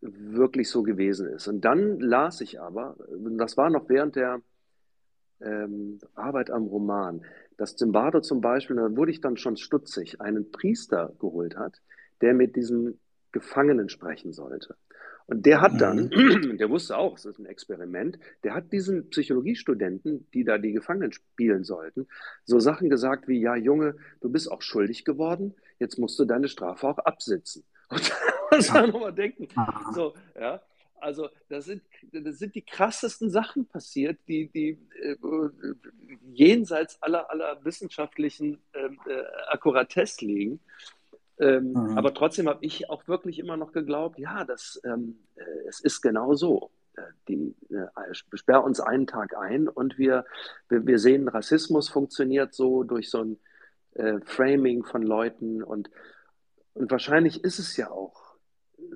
wirklich so gewesen ist. Und dann las ich aber, das war noch während der ähm, Arbeit am Roman, dass Zimbardo zum Beispiel, da wurde ich dann schon stutzig, einen Priester geholt hat, der mit diesem Gefangenen sprechen sollte. Und der hat dann, mhm. der wusste auch, es ist ein Experiment, der hat diesen Psychologiestudenten, die da die Gefangenen spielen sollten, so Sachen gesagt wie, ja Junge, du bist auch schuldig geworden, jetzt musst du deine Strafe auch absitzen. Und da muss man nochmal denken, so, ja, also das sind, das sind die krassesten Sachen passiert, die, die äh, jenseits aller, aller wissenschaftlichen ähm, äh, Akkuratesse liegen. Ähm, mhm. Aber trotzdem habe ich auch wirklich immer noch geglaubt, ja, das, ähm, äh, es ist genau so. Äh, die äh, sperr uns einen Tag ein und wir, wir, wir, sehen, Rassismus funktioniert so durch so ein äh, Framing von Leuten und, und wahrscheinlich ist es ja auch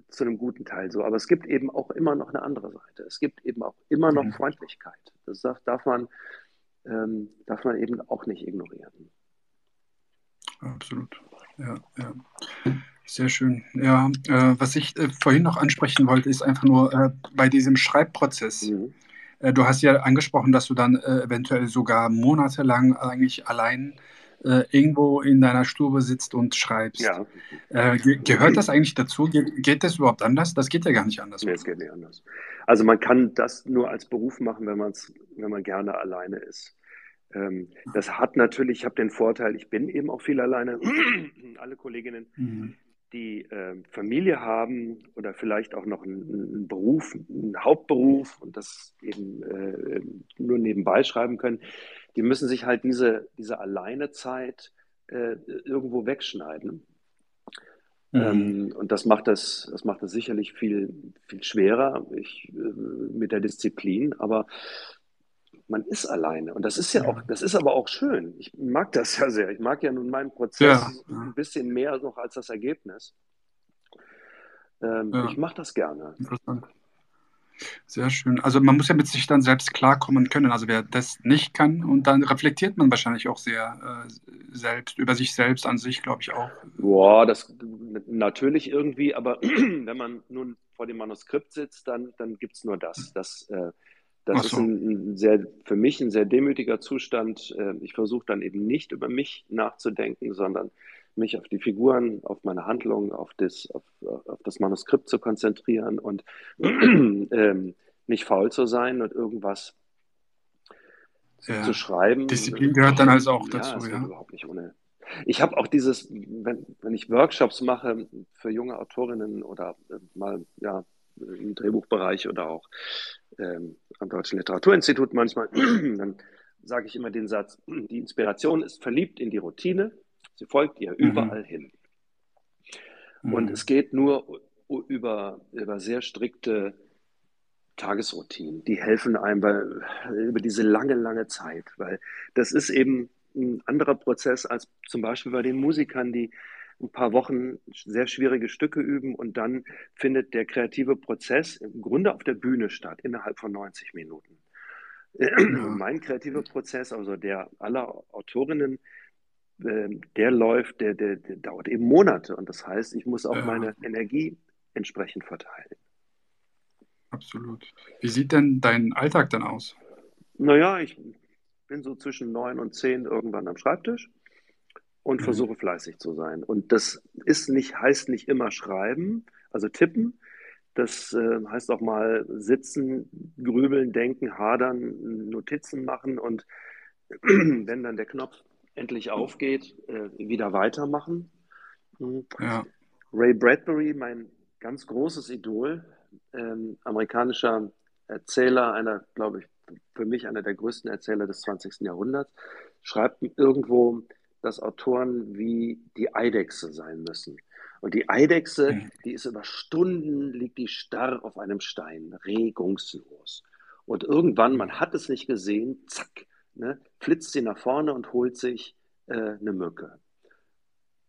zu einem guten Teil so. Aber es gibt eben auch immer noch eine andere Seite. Es gibt eben auch immer noch mhm. Freundlichkeit. Das darf man, ähm, darf man eben auch nicht ignorieren. Absolut. Ja, ja. Sehr schön. Ja, äh, was ich äh, vorhin noch ansprechen wollte, ist einfach nur äh, bei diesem Schreibprozess. Mhm. Äh, du hast ja angesprochen, dass du dann äh, eventuell sogar monatelang eigentlich allein äh, irgendwo in deiner Stube sitzt und schreibst. Ja. Ge gehört das eigentlich dazu? Ge geht das überhaupt anders? Das geht ja gar nicht anders. Nee, es geht nicht anders. Also man kann das nur als Beruf machen, wenn, man's, wenn man gerne alleine ist. Ähm, das hat natürlich, ich habe den Vorteil, ich bin eben auch viel alleine. Alle Kolleginnen, mhm. die äh, Familie haben oder vielleicht auch noch einen, einen, Beruf, einen Hauptberuf und das eben äh, nur nebenbei schreiben können, die müssen sich halt diese, diese Alleinezeit äh, irgendwo wegschneiden. Mhm. Ähm, und das macht das, das macht das sicherlich viel, viel schwerer ich, äh, mit der Disziplin, aber man ist alleine. Und das ist ja auch, das ist aber auch schön. Ich mag das ja sehr. Ich mag ja nun meinen Prozess ja. ein bisschen mehr noch als das Ergebnis. Ähm, ja. Ich mache das gerne. Interessant. Sehr schön. Also man muss ja mit sich dann selbst klarkommen können. Also wer das nicht kann, und dann reflektiert man wahrscheinlich auch sehr äh, selbst, über sich selbst an sich, glaube ich auch. Boah, das natürlich irgendwie, aber wenn man nun vor dem Manuskript sitzt, dann, dann gibt es nur das. Das, äh, das so. ist ein, ein, sehr, für mich ein sehr demütiger Zustand. Äh, ich versuche dann eben nicht über mich nachzudenken, sondern mich auf die Figuren, auf meine Handlungen, auf das, auf, auf das Manuskript zu konzentrieren und ähm, nicht faul zu sein und irgendwas ja. zu schreiben. Disziplin gehört dann also auch dazu, ja. überhaupt nicht ohne. Ich habe auch dieses, wenn, wenn ich Workshops mache für junge Autorinnen oder äh, mal ja, im Drehbuchbereich oder auch ähm, am Deutschen Literaturinstitut manchmal, dann sage ich immer den Satz, die Inspiration ist verliebt in die Routine, Sie folgt ihr mhm. überall hin. Und mhm. es geht nur über, über sehr strikte Tagesroutinen. Die helfen einem bei, über diese lange, lange Zeit, weil das ist eben ein anderer Prozess als zum Beispiel bei den Musikern, die ein paar Wochen sehr schwierige Stücke üben und dann findet der kreative Prozess im Grunde auf der Bühne statt, innerhalb von 90 Minuten. Mein kreativer Prozess, also der aller Autorinnen, ähm, der läuft, der, der, der, dauert eben Monate. Und das heißt, ich muss auch ja. meine Energie entsprechend verteilen. Absolut. Wie sieht denn dein Alltag dann aus? Naja, ich bin so zwischen neun und zehn irgendwann am Schreibtisch und mhm. versuche fleißig zu sein. Und das ist nicht, heißt nicht immer schreiben, also tippen. Das äh, heißt auch mal sitzen, grübeln, denken, hadern, Notizen machen und wenn dann der Knopf endlich aufgeht, äh, wieder weitermachen. Mhm. Ja. Ray Bradbury, mein ganz großes Idol, ähm, amerikanischer Erzähler, einer, glaube ich, für mich einer der größten Erzähler des 20. Jahrhunderts, schreibt irgendwo, dass Autoren wie die Eidechse sein müssen. Und die Eidechse, die ist über Stunden, liegt die starr auf einem Stein, regungslos. Und irgendwann, man hat es nicht gesehen, zack, ne, flitzt sie nach vorne und holt sich äh, eine Mücke.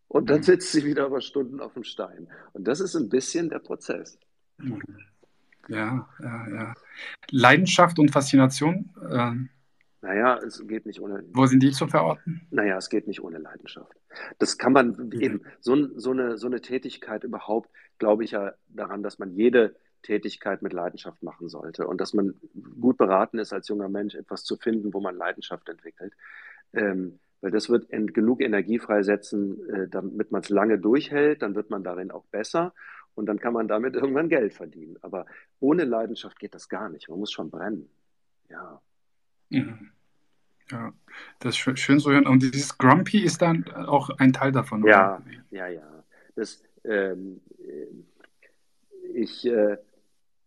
Und dann sitzt sie wieder über Stunden auf dem Stein. Und das ist ein bisschen der Prozess. Ja, ja, ja. Leidenschaft und Faszination. Ähm, naja, es geht nicht ohne. Wo sind die zu verorten? Naja, es geht nicht ohne Leidenschaft. Das kann man mhm. eben, so, so, eine, so eine Tätigkeit überhaupt, glaube ich ja daran, dass man jede Tätigkeit mit Leidenschaft machen sollte und dass man gut beraten ist, als junger Mensch etwas zu finden, wo man Leidenschaft entwickelt. Ähm, weil das wird genug Energie freisetzen, äh, damit man es lange durchhält, dann wird man darin auch besser und dann kann man damit irgendwann Geld verdienen. Aber ohne Leidenschaft geht das gar nicht. Man muss schon brennen. Ja. Mhm. Ja, das ist schön zu hören. Und dieses Grumpy ist dann auch ein Teil davon. Ja, oder? ja, ja. Das, ähm, äh, ich, äh,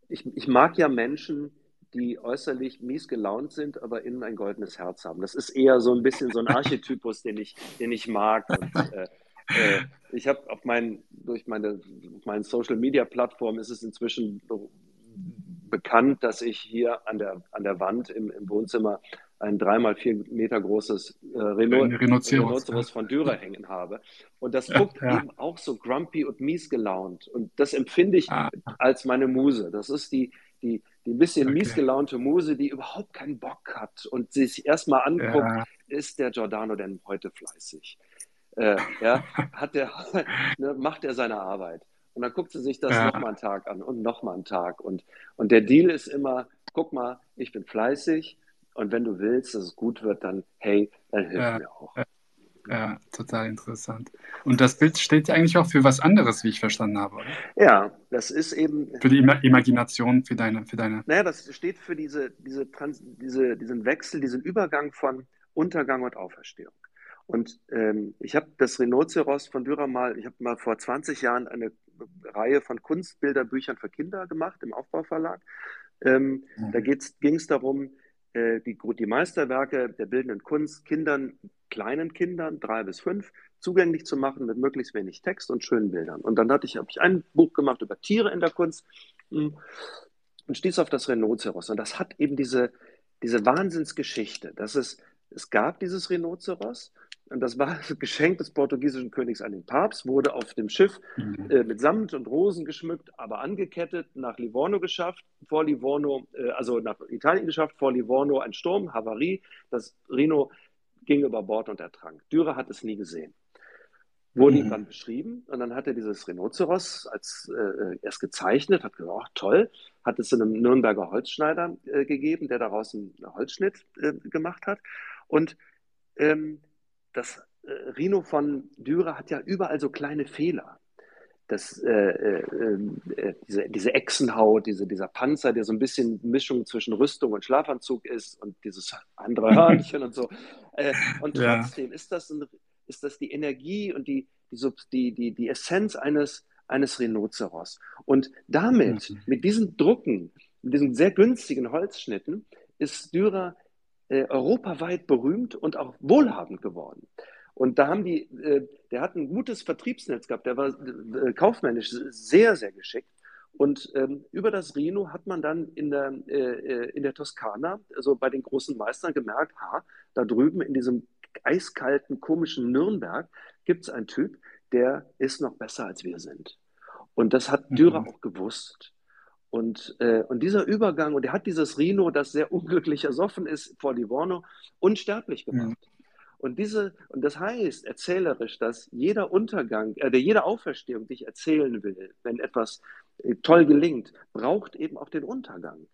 ich, ich mag ja Menschen, die äußerlich mies gelaunt sind, aber innen ein goldenes Herz haben. Das ist eher so ein bisschen so ein Archetypus, den ich, den ich mag. Und, äh, äh, ich habe auf meinen, durch meine, meine Social Media Plattform ist es inzwischen bekannt, dass ich hier an der, an der Wand im, im Wohnzimmer ein dreimal vier Meter großes äh, Rhinoceros von Dürer hängen habe. Und das ja, guckt ja. eben auch so grumpy und mies gelaunt. Und das empfinde ich ah. als meine Muse. Das ist die, die, die ein bisschen okay. mies gelaunte Muse, die überhaupt keinen Bock hat und sich erstmal anguckt, ja. ist der Giordano denn heute fleißig? Äh, ja, hat der, ne, macht er seine Arbeit? Und dann guckt sie sich das ja. nochmal einen Tag an und nochmal einen Tag. Und, und der Deal ist immer, guck mal, ich bin fleißig und wenn du willst, dass es gut wird, dann hey, dann hilf ja. mir auch. Ja, total interessant. Und das Bild steht ja eigentlich auch für was anderes, wie ich verstanden habe, oder? Ja, das ist eben. Für die Imagination, für deine. Für deine naja, das steht für diese, diese Trans, diese, diesen Wechsel, diesen Übergang von Untergang und Auferstehung. Und ähm, ich habe das Rhinoceros von Dürer mal, ich habe mal vor 20 Jahren eine Reihe von Kunstbilderbüchern für Kinder gemacht im Aufbauverlag. Ähm, mhm. Da ging es darum, äh, die, die Meisterwerke der bildenden Kunst Kindern, kleinen Kindern, drei bis fünf, zugänglich zu machen mit möglichst wenig Text und schönen Bildern. Und dann ich, habe ich ein Buch gemacht über Tiere in der Kunst hm, und stieß auf das Rhinoceros. Und das hat eben diese, diese Wahnsinnsgeschichte, dass es, es gab dieses Rhinoceros und das war das Geschenk des portugiesischen Königs an den Papst, wurde auf dem Schiff mhm. äh, mit Samt und Rosen geschmückt, aber angekettet, nach Livorno geschafft, vor Livorno, äh, also nach Italien geschafft, vor Livorno ein Sturm, Havarie, das Rhino ging über Bord und ertrank. Dürer hat es nie gesehen. Wurde mhm. ihm dann beschrieben und dann hat er dieses Rhinoceros als äh, erst gezeichnet, hat gesagt, oh, toll, hat es einem Nürnberger Holzschneider äh, gegeben, der daraus einen Holzschnitt äh, gemacht hat. Und ähm, das äh, Rhino von Dürer hat ja überall so kleine Fehler. Das, äh, äh, äh, diese, diese Echsenhaut, diese, dieser Panzer, der so ein bisschen Mischung zwischen Rüstung und Schlafanzug ist und dieses andere Hörnchen und so. Äh, und trotzdem ja. ist, das ein, ist das die Energie und die, die, die, die Essenz eines, eines Rhinoceros. Und damit, mhm. mit diesen Drucken, mit diesen sehr günstigen Holzschnitten, ist Dürer äh, europaweit berühmt und auch wohlhabend geworden. Und da haben die, äh, der hat ein gutes Vertriebsnetz gehabt, der war äh, kaufmännisch sehr, sehr geschickt. Und ähm, über das Rhino hat man dann in der, äh, äh, in der Toskana, also bei den großen Meistern, gemerkt, ha, da drüben in diesem eiskalten, komischen Nürnberg gibt es einen Typ, der ist noch besser als wir sind. Und das hat Dürer mhm. auch gewusst. Und, äh, und dieser Übergang, und er hat dieses Rhino, das sehr unglücklich ersoffen ist, vor Livorno, unsterblich gemacht. Mhm. Und, diese, und das heißt erzählerisch, dass jeder Untergang, äh, jede Auferstehung, die ich erzählen will, wenn etwas äh, toll gelingt, braucht eben auch den Untergang.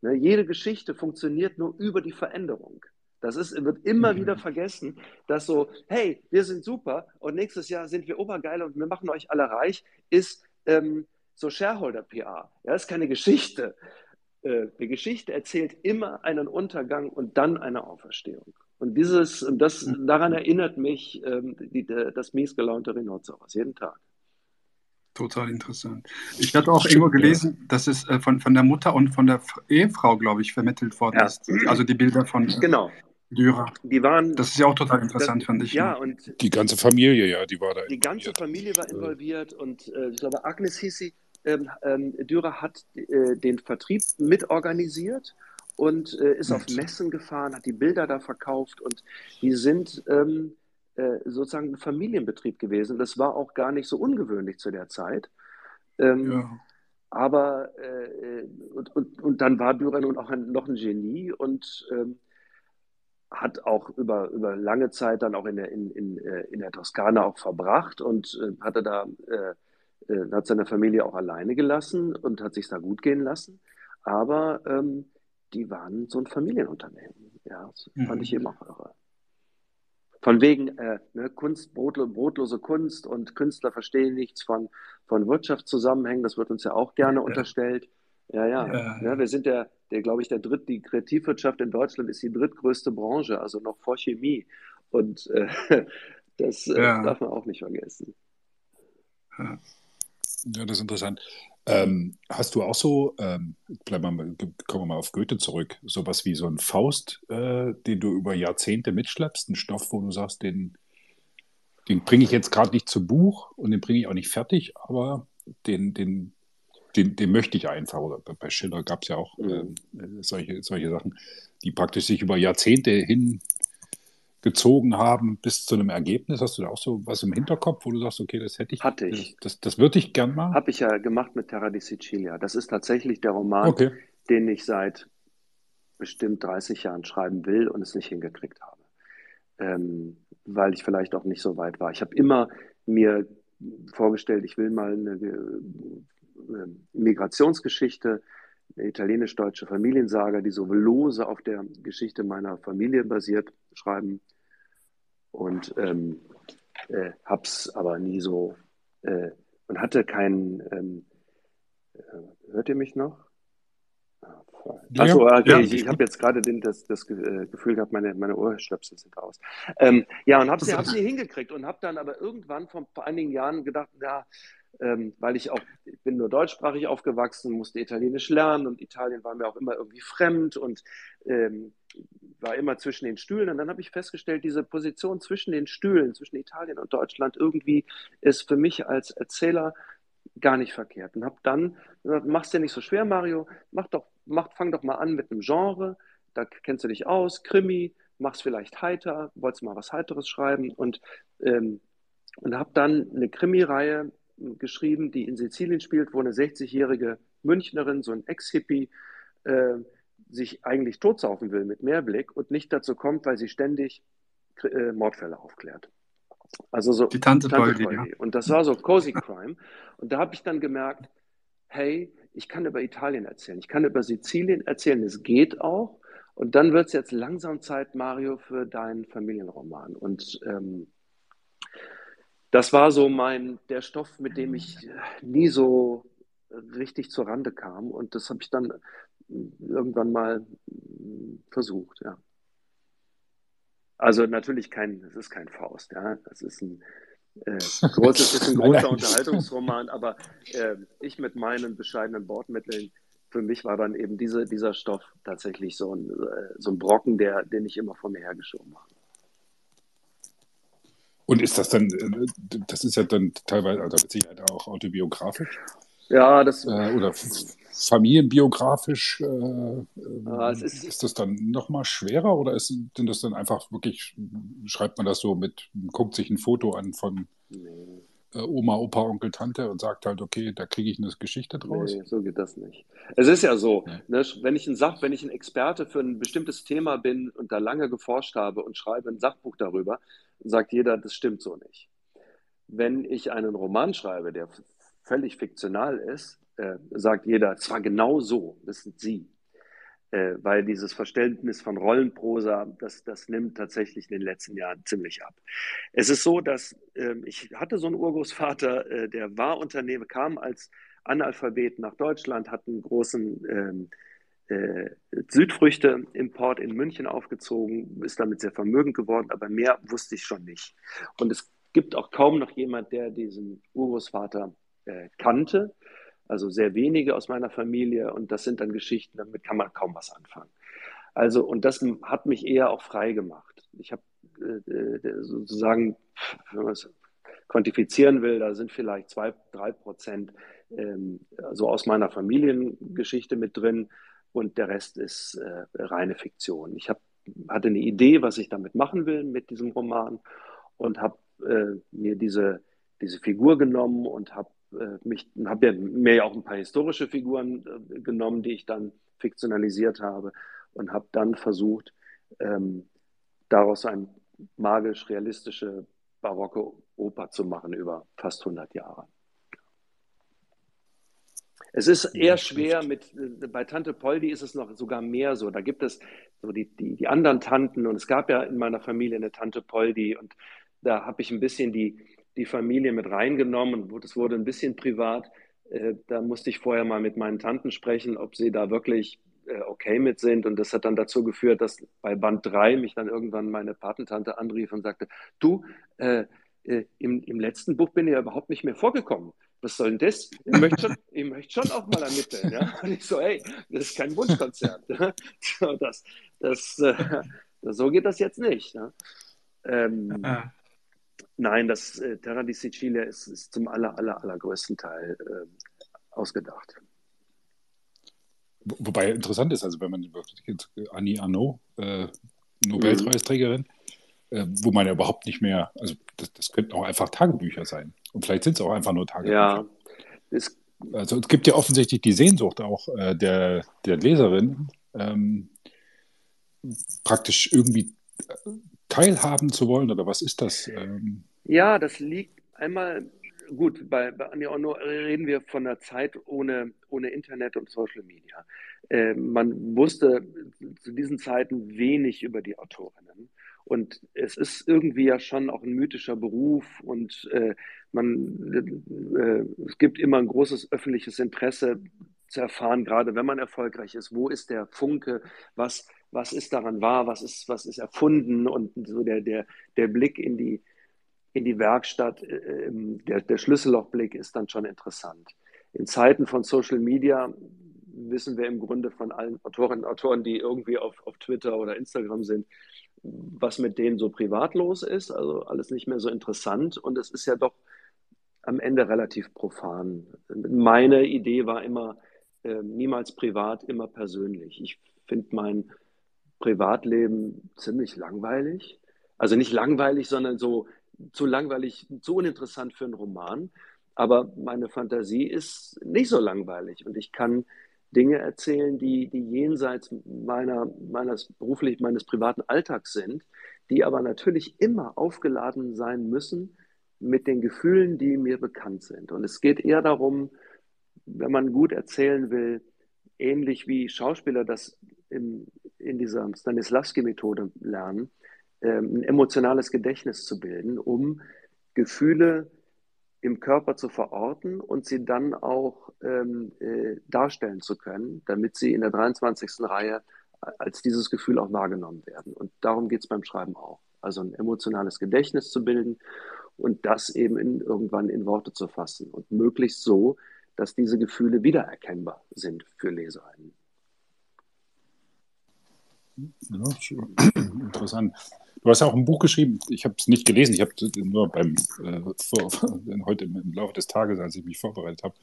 Ne, jede Geschichte funktioniert nur über die Veränderung. Das ist, wird immer mhm. wieder vergessen, dass so, hey, wir sind super und nächstes Jahr sind wir obergeil und wir machen euch alle reich, ist ähm, so Shareholder-PR. Ja, das ist keine Geschichte. Äh, die Geschichte erzählt immer einen Untergang und dann eine Auferstehung. Und dieses, das, daran erinnert mich ähm, die, das mies gelaunte Rhinoceros jeden Tag. Total interessant. Ich hatte auch irgendwo gelesen, dass es äh, von, von der Mutter und von der Ehefrau, glaube ich, vermittelt worden ja. ist. Also die Bilder von. Äh, genau. Dürer. Die waren. Das ist ja auch total interessant, das, fand ich. Ja, ne? und Die ganze Familie, ja, die war da die ganze. Familie war involviert und äh, ich glaube, Agnes hieß sie. Ähm, ähm, Dürer hat äh, den Vertrieb mitorganisiert und äh, ist auf Messen gefahren, hat die Bilder da verkauft und die sind ähm, äh, sozusagen ein Familienbetrieb gewesen. Das war auch gar nicht so ungewöhnlich zu der Zeit. Ähm, ja. aber äh, und, und, und dann war Dürer nun auch ein, noch ein Genie und ähm, hat auch über, über lange Zeit dann auch in der, in, in, äh, in der Toskana auch verbracht und äh, hatte da, äh, hat seine Familie auch alleine gelassen und hat sich da gut gehen lassen. Aber ähm, die waren so ein Familienunternehmen. Ja, das fand ich Mhm. auch irre. Von wegen äh, ne, Kunst, brotlo brotlose Kunst und Künstler verstehen nichts von, von Wirtschaftszusammenhängen. Das wird uns ja auch gerne Ja. unterstellt. Ja, ja. Ja, ja wir sind der, der glaube ich, der dritt, die Kreativwirtschaft in Deutschland ist die drittgrößte Branche, also noch vor Chemie. Und äh, das äh, ja, darf man auch nicht vergessen. Ja. Das ist interessant. Ähm, hast du auch so, ähm, bleiben wir mal, kommen wir mal auf Goethe zurück, sowas wie so ein Faust, äh, den du über Jahrzehnte mitschleppst, ein Stoff, wo du sagst, den, den bringe ich jetzt gerade nicht zu Buch und den bringe ich auch nicht fertig, aber den, den, den, den möchte ich einfach. Oder bei Schiller gab es ja auch äh, solche, solche Sachen, die praktisch sich über Jahrzehnte hingezogen haben bis zu einem Ergebnis. Hast du da auch so was im Hinterkopf, wo du sagst, okay, das hätte ich, Hatte das, ich. das, das würde ich gern mal? Habe ich ja gemacht mit Terra di Sicilia. Das ist tatsächlich der Roman, Okay. den ich seit bestimmt 30 Jahren schreiben will und es nicht hingekriegt habe. Ähm, weil ich vielleicht auch nicht so weit war. Ich habe immer mir vorgestellt, ich will mal eine äh, Migrationsgeschichte, eine italienisch-deutsche Familiensaga, die so lose auf der Geschichte meiner Familie basiert, schreiben. Und ähm, äh, hab's aber nie so äh, und hatte keinen. Ähm, äh, hört ihr mich noch? Achso, okay, ja, ich, ich habe jetzt gerade das, das äh, Gefühl gehabt, meine, meine Ohrstöpsel sind aus. Ähm, ja, und habe sie, hab's nie hingekriegt und habe dann aber irgendwann vor, vor einigen Jahren gedacht, ja, ähm, weil ich auch, ich bin nur deutschsprachig aufgewachsen, musste Italienisch lernen und Italien war mir auch immer irgendwie fremd und ähm, war immer zwischen den Stühlen. Und dann habe ich festgestellt, diese Position zwischen den Stühlen, zwischen Italien und Deutschland, irgendwie ist für mich als Erzähler gar nicht verkehrt. Und habe dann gesagt, mach's dir nicht so schwer, Mario, mach doch, mach, fang doch mal an mit einem Genre, da kennst du dich aus, Krimi, mach's vielleicht heiter, wolltest mal was Heiteres schreiben und, ähm, und habe dann eine Krimi-Reihe geschrieben, die in Sizilien spielt, wo eine 60-jährige Münchnerin, so ein Ex-Hippie, äh, sich eigentlich totsaufen will mit Mehrblick und nicht dazu kommt, weil sie ständig äh, Mordfälle aufklärt. Also so Die Tante Tante Poldi, ja. Und das war so Cozy Crime. Und da habe ich dann gemerkt, hey, ich kann über Italien erzählen, ich kann über Sizilien erzählen, es geht auch. Und dann wird es jetzt langsam Zeit, Mario, für deinen Familienroman. Und ähm, das war so mein, der Stoff, mit dem ich nie so richtig zur Rande kam. Und das habe ich dann irgendwann mal versucht, ja. Also natürlich kein, es ist kein Faust, ja. Das ist ein äh, großes, ist ein großer Unterhaltungsroman, aber äh, ich mit meinen bescheidenen Bordmitteln, für mich war dann eben diese, dieser Stoff tatsächlich so ein, äh, so ein Brocken, der, den ich immer vor mir hergeschoben habe. Und ist das dann, äh, das ist ja dann teilweise, also mit Sicherheit auch autobiografisch Ja, das, äh, oder familienbiografisch, äh, Ah, es äh, ist- ist das dann nochmal schwerer oder ist, sind das dann einfach wirklich, schreibt man das so mit, guckt sich ein Foto an von äh, Oma, Opa, Onkel, Tante und sagt halt, okay, da kriege ich eine Geschichte draus? Nee, so geht das nicht. Es ist ja so, Ja. ne, wenn ich ein Sach, wenn ich ein Experte für ein bestimmtes Thema bin und da lange geforscht habe und schreibe ein Sachbuch darüber, sagt jeder, das stimmt so nicht. Wenn ich einen Roman schreibe, der völlig fiktional ist, äh, sagt jeder, zwar genau so, das sind Sie. Äh, weil dieses Verständnis von Rollenprosa, das, das nimmt tatsächlich in den letzten Jahren ziemlich ab. Es ist so, dass ähm, ich hatte so einen Urgroßvater, äh, der war Unternehmer, kam als Analphabet nach Deutschland, hat einen großen ähm, äh, Südfrüchte-Import in München aufgezogen, ist damit sehr vermögend geworden, aber mehr wusste ich schon nicht. Und es gibt auch kaum noch jemand, der diesen Urgroßvater äh, kannte. Also sehr wenige aus meiner Familie und das sind dann Geschichten, damit kann man kaum was anfangen. Also, und das hat mich eher auch frei gemacht. Ich habe äh, äh, sozusagen, wenn man es quantifizieren will, da sind vielleicht zwei, drei Prozent ähm, so aus meiner Familiengeschichte mit drin und der Rest ist äh, reine Fiktion. Ich hab, hatte eine Idee, was ich damit machen will mit diesem Roman und habe äh, mir diese, diese Figur genommen und habe mich habe ja mir ja auch ein paar historische Figuren äh, genommen, die ich dann fiktionalisiert habe und habe dann versucht, ähm, daraus eine magisch-realistische barocke Oper zu machen über fast 100 Jahre. Es ist eher schwer mit, äh, bei Tante Poldi ist es noch sogar mehr so. Da gibt es so die, die, die anderen Tanten und es gab ja in meiner Familie eine Tante Poldi und da habe ich ein bisschen die, die Familie mit reingenommen und es wurde ein bisschen privat. Äh, da musste ich vorher mal mit meinen Tanten sprechen, ob sie da wirklich äh, okay mit sind. Und das hat dann dazu geführt, dass bei Band 3 mich dann irgendwann meine Patentante anrief und sagte, du, äh, äh, im, im letzten Buch bin ich ja überhaupt nicht mehr vorgekommen. Was soll denn das? Ich möchte schon, ich möchte schon auch mal ermitteln. Ja? Und ich so, hey, das ist kein Wunschkonzert. das, das, äh, so geht das jetzt nicht. Ja? Ähm, ja. Nein, das äh, Terra di Sicilia ist, ist zum aller, aller, allergrößten Teil äh, ausgedacht. Wobei interessant ist, also wenn man Annie Arnaud, äh, Nobelpreisträgerin, mhm. äh, wo man ja überhaupt nicht mehr, also das, das, könnten auch einfach Tagebücher sein. Und vielleicht sind es auch einfach nur Tagebücher. Ja, es, also es gibt ja offensichtlich die Sehnsucht auch äh, der, der Leserin, ähm, praktisch irgendwie äh, teilhaben zu wollen, oder was ist das? Ähm, ja, das liegt einmal, gut, bei, bei Anja Ono reden wir von einer Zeit ohne, ohne Internet und Social Media. Äh, man wusste zu diesen Zeiten wenig über die Autorinnen. Und es ist irgendwie ja schon auch ein mythischer Beruf und äh, man, äh, es gibt immer ein großes öffentliches Interesse zu erfahren, gerade wenn man erfolgreich ist, wo ist der Funke, was, was ist daran wahr, was ist, was ist erfunden und so der, der, der Blick in die, in die Werkstatt, äh, ähm, der, der Schlüssellochblick ist dann schon interessant. In Zeiten von Social Media wissen wir im Grunde von allen Autorinnen und Autoren, die irgendwie auf, auf Twitter oder Instagram sind, was mit denen so privat los ist. Also alles nicht mehr so interessant. Und es ist ja doch am Ende relativ profan. Meine Idee war immer, äh, niemals privat, immer persönlich. Ich finde mein Privatleben ziemlich langweilig. Also nicht langweilig, sondern so zu langweilig, zu uninteressant für einen Roman. Aber meine Fantasie ist nicht so langweilig und ich kann Dinge erzählen, die, die jenseits meiner, meines beruflich, meines privaten Alltags sind, die aber natürlich immer aufgeladen sein müssen mit den Gefühlen, die mir bekannt sind. Und es geht eher darum, wenn man gut erzählen will, ähnlich wie Schauspieler das in, in dieser Stanislavski-Methode lernen, ähm, ein emotionales Gedächtnis zu bilden, um Gefühle im Körper zu verorten und sie dann auch ähm, äh, darstellen zu können, damit sie in der 23. Reihe als dieses Gefühl auch wahrgenommen werden. Und darum geht es beim Schreiben auch. Also ein emotionales Gedächtnis zu bilden und das eben in, irgendwann in Worte zu fassen und möglichst so, dass diese Gefühle wiedererkennbar sind für Leserinnen. Ja, interessant. Du hast ja auch ein Buch geschrieben. Ich habe es nicht gelesen. Ich habe nur beim äh, vor, heute im Laufe des Tages, als ich mich vorbereitet habe,